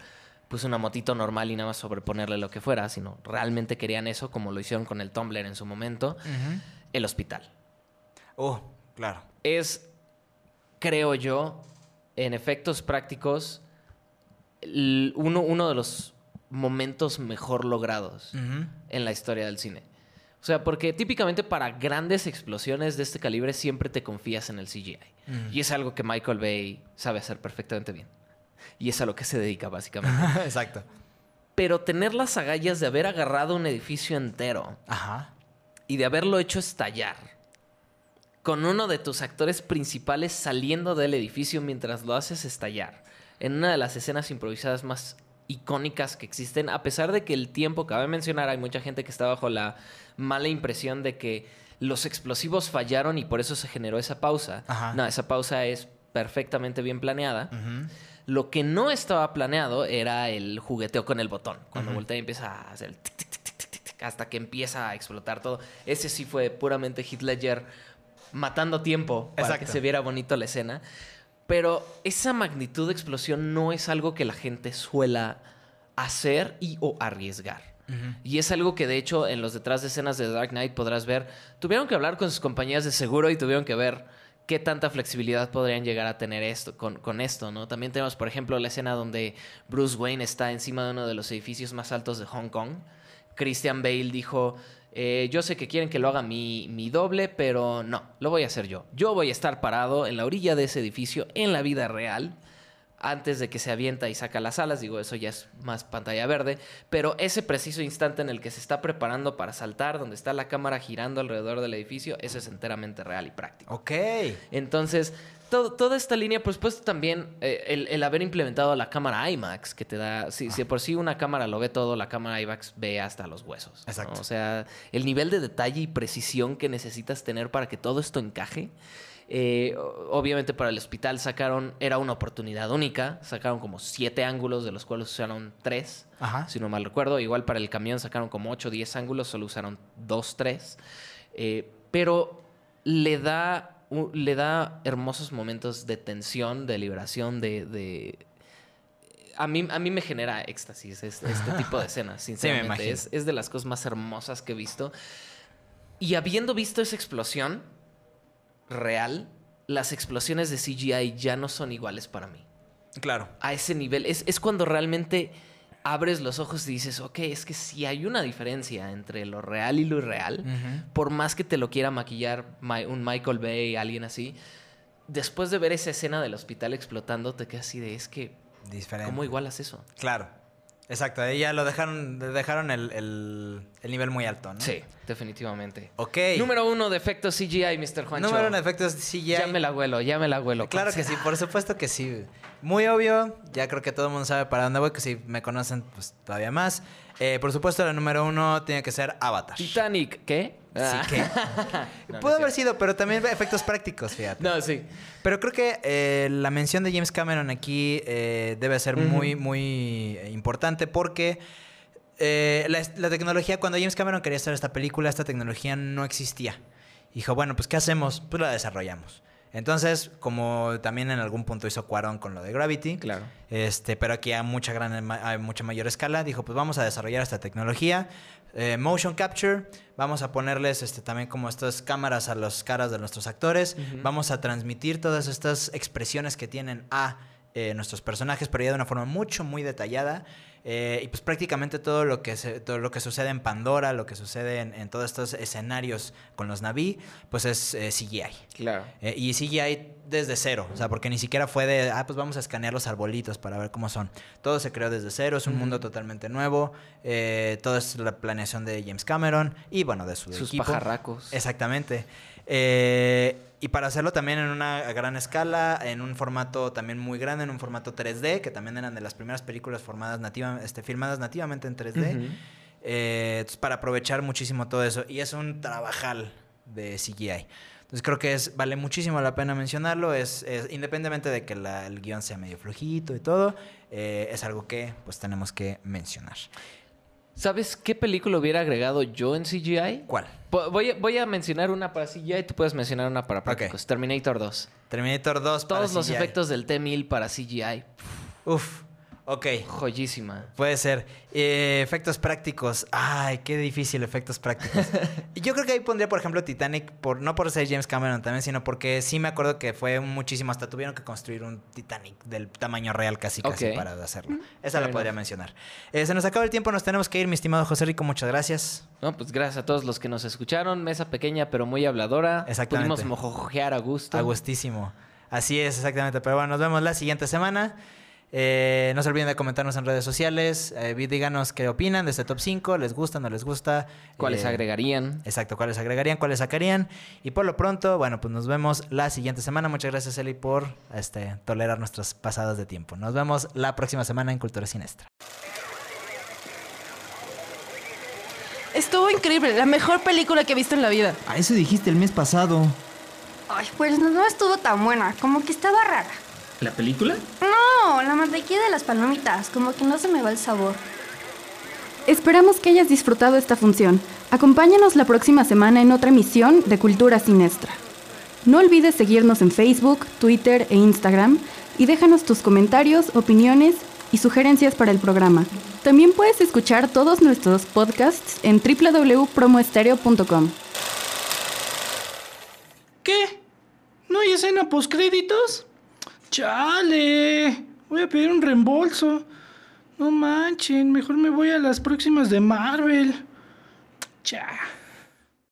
[SPEAKER 2] pues una motito normal y nada más sobreponerle lo que fuera, sino realmente querían eso, como lo hicieron con el Tumbler en su momento, el hospital
[SPEAKER 4] Oh, claro.
[SPEAKER 2] es, creo yo, en efectos prácticos, uno, uno de los momentos mejor logrados en la historia del cine. O sea, porque típicamente para grandes explosiones de este calibre siempre te confías en el CGI. Y es algo que Michael Bay sabe hacer perfectamente bien. Y es a lo que se dedica básicamente. <laughs>
[SPEAKER 4] Exacto.
[SPEAKER 2] Pero tener las agallas de haber agarrado un edificio entero
[SPEAKER 4] Ajá.
[SPEAKER 2] y de haberlo hecho estallar. Con uno de tus actores principales saliendo del edificio mientras lo haces estallar. En una de las escenas improvisadas más icónicas que existen, a pesar de que el tiempo, cabe mencionar, hay mucha gente que está bajo la mala impresión de que los explosivos fallaron y por eso se generó esa pausa.
[SPEAKER 4] Ajá.
[SPEAKER 2] No, esa pausa es perfectamente bien planeada.
[SPEAKER 4] Ujú.
[SPEAKER 2] Lo que no estaba planeado era el jugueteo con el botón. Cuando voltea y empieza a hacer el tic, tic, tic, tic, tic, tic, hasta que empieza a explotar todo. Ese sí fue puramente Ledger matando tiempo para
[SPEAKER 4] Exacto.
[SPEAKER 2] que se viera bonito la escena. Pero esa magnitud de explosión no es algo que la gente suela hacer y o arriesgar. Y es algo que de hecho en los detrás de escenas de Dark Knight podrás ver. Tuvieron que hablar con sus compañías de seguro y tuvieron que ver qué tanta flexibilidad podrían llegar a tener esto, con, esto, ¿no? También tenemos, por ejemplo, la escena donde Bruce Wayne está encima de uno de los edificios más altos de Hong Kong. Christian Bale dijo, eh, yo sé que quieren que lo haga mi doble, pero no, lo voy a hacer yo. Yo voy a estar parado en la orilla de ese edificio en la vida real antes de que se avienta y saca las alas, digo, eso ya es más pantalla verde, pero ese preciso instante en el que se está preparando para saltar, donde está la cámara girando alrededor del edificio, eso es enteramente real y práctico.
[SPEAKER 4] Ok.
[SPEAKER 2] Entonces, todo- toda esta línea, por supuesto, también eh, el, el haber implementado la cámara IMAX, que te da, si, por sí una cámara lo ve todo, la cámara IMAX ve hasta los huesos. ¿no?
[SPEAKER 4] Exacto.
[SPEAKER 2] O sea, el nivel de detalle y precisión que necesitas tener para que todo esto encaje. Eh, obviamente para el hospital sacaron, era una oportunidad única, sacaron como siete ángulos, de los cuales usaron tres,
[SPEAKER 4] Ajá.
[SPEAKER 2] si no mal recuerdo. Igual para el camión sacaron como 8 o 10 ángulos, solo usaron 2, 3. pero le da, le da hermosos momentos de tensión, de liberación, de... de- a mí, a mí me genera éxtasis es- este <laughs> tipo de escenas, sinceramente. es, es de las cosas más hermosas que he visto. Y habiendo visto esa explosión real, las explosiones de CGI ya no son iguales para mí
[SPEAKER 4] Claro.
[SPEAKER 2] a ese nivel. Es, es cuando realmente abres los ojos y dices, ok, es que sí hay una diferencia entre lo real y lo irreal. Por más que te lo quiera maquillar un Michael Bay, alguien así. Después de ver esa escena del hospital explotando, te quedas así de, es que,
[SPEAKER 4] Diferente.
[SPEAKER 2] ¿cómo igualas eso?
[SPEAKER 4] Claro. Exacto. Ahí ya lo dejaron, dejaron el, el- el nivel muy alto, ¿no?
[SPEAKER 2] Sí, definitivamente.
[SPEAKER 4] Ok.
[SPEAKER 2] Número uno de efectos CGI, Mr. Juancho.
[SPEAKER 4] Número uno de efectos CGI.
[SPEAKER 2] Ya me la huelo, ya me la huelo.
[SPEAKER 4] Claro que sí, por supuesto que sí. Muy obvio, ya creo que todo el mundo sabe para dónde voy, que si me conocen, pues todavía más. Eh, por supuesto, la número uno tiene que ser Avatar.
[SPEAKER 2] Titanic, ¿qué? Ah.
[SPEAKER 4] Sí, ¿qué? <laughs>
[SPEAKER 2] No, no
[SPEAKER 4] Pudo haber sido, pero también efectos prácticos, fíjate.
[SPEAKER 2] No, sí.
[SPEAKER 4] Pero creo que eh, la mención de James Cameron aquí eh, debe ser muy, muy eh, importante porque eh, la, la tecnología, cuando James Cameron quería hacer esta película, esta tecnología no existía. Dijo, bueno, pues ¿qué hacemos? Pues la desarrollamos. Entonces, como también en algún punto hizo Cuarón con lo de Gravity,
[SPEAKER 2] Claro.
[SPEAKER 4] este, pero aquí a mucha, gran, a mucha mayor escala, dijo, pues vamos a desarrollar esta tecnología. Eh, motion capture, vamos a ponerles este, también como estas cámaras a las caras de nuestros actores, vamos a transmitir todas estas expresiones que tienen a eh, nuestros personajes, pero ya de una forma mucho, muy detallada. eh, y pues prácticamente todo lo que se- todo lo que sucede en Pandora, lo que sucede en, en todos estos escenarios con los Naví, pues es eh, CGI.
[SPEAKER 2] Claro.
[SPEAKER 4] Eh, y CGI desde cero, o sea, porque ni siquiera fue de, ah, pues vamos a escanear los arbolitos para ver cómo son. Todo se creó desde cero, es un mundo totalmente nuevo, todo es la planeación de James Cameron y bueno, de su
[SPEAKER 2] Sus
[SPEAKER 4] equipo.
[SPEAKER 2] pajarracos.
[SPEAKER 4] Exactamente. Eh, y para hacerlo también en una gran escala, en un formato también muy grande, en un formato 3D, que también eran de las primeras películas formadas nativa, este, filmadas nativamente en 3D.
[SPEAKER 2] Ujú.
[SPEAKER 4] Eh, entonces, para aprovechar muchísimo todo eso. Y es un trabajal de CGI. Entonces creo que es, vale muchísimo la pena mencionarlo. Es, es- independientemente de que la- el guion sea medio flojito y todo, eh, es algo que pues tenemos que mencionar.
[SPEAKER 2] ¿Sabes qué película hubiera agregado yo en CGI?
[SPEAKER 4] ¿Cuál?
[SPEAKER 2] Voy a, voy a mencionar una para CGI y tú puedes mencionar una para prácticos. Terminator 2.
[SPEAKER 4] Terminator 2. para
[SPEAKER 2] Todos los
[SPEAKER 4] CGI.
[SPEAKER 2] efectos del T-1000 para CGI.
[SPEAKER 4] Uf, ok.
[SPEAKER 2] Joyísima.
[SPEAKER 4] Puede ser. Eh, efectos prácticos. Ay, qué difícil, efectos prácticos. <laughs> Yo creo que ahí pondría, por ejemplo, Titanic, por, no por ser James Cameron también, sino porque sí me acuerdo que fue muchísimo. Hasta tuvieron que construir un Titanic del tamaño real casi, casi para hacerlo. Esa
[SPEAKER 2] fair
[SPEAKER 4] la
[SPEAKER 2] enough.
[SPEAKER 4] podría mencionar. Eh, se nos acaba el tiempo, nos tenemos que ir, mi estimado José Rico. Muchas gracias.
[SPEAKER 2] No, pues gracias a todos los que nos escucharon. Mesa pequeña pero muy habladora.
[SPEAKER 4] Exactamente.
[SPEAKER 2] Pudimos mojojear a gusto.
[SPEAKER 4] A gustísimo. Así es, exactamente. Pero bueno, nos vemos la siguiente semana. Eh, no se olviden de comentarnos en redes sociales. Eh, díganos qué opinan de este top 5. ¿Les gusta, no les gusta?
[SPEAKER 2] ¿Cuáles
[SPEAKER 4] Eh,
[SPEAKER 2] agregarían?
[SPEAKER 4] Exacto, cuáles agregarían, cuáles sacarían. Y por lo pronto, bueno, pues nos vemos la siguiente semana. Muchas gracias, Eli, por este, tolerar nuestras pasadas de tiempo. Nos vemos la próxima semana en Cultura Sinestra.
[SPEAKER 5] Estuvo increíble, la mejor película que he visto en la vida.
[SPEAKER 3] A eso dijiste el mes pasado.
[SPEAKER 6] Ay, pues no estuvo tan buena, como que estaba rara.
[SPEAKER 2] ¿La película?
[SPEAKER 6] No, la mantequilla de las palomitas, como que no se me va el sabor.
[SPEAKER 1] Esperamos que hayas disfrutado esta función. Acompáñanos la próxima semana en otra emisión de Cultura Sinestra. No olvides seguirnos en Facebook, Twitter e Instagram y déjanos tus comentarios, opiniones y sugerencias para el programa. También puedes escuchar todos nuestros podcasts en www.promoestereo.com.
[SPEAKER 7] ¿Qué? ¿No hay escena postcréditos? ¡Chale! Voy a pedir un reembolso. No manchen, mejor me voy a las próximas de Marvel. Cha.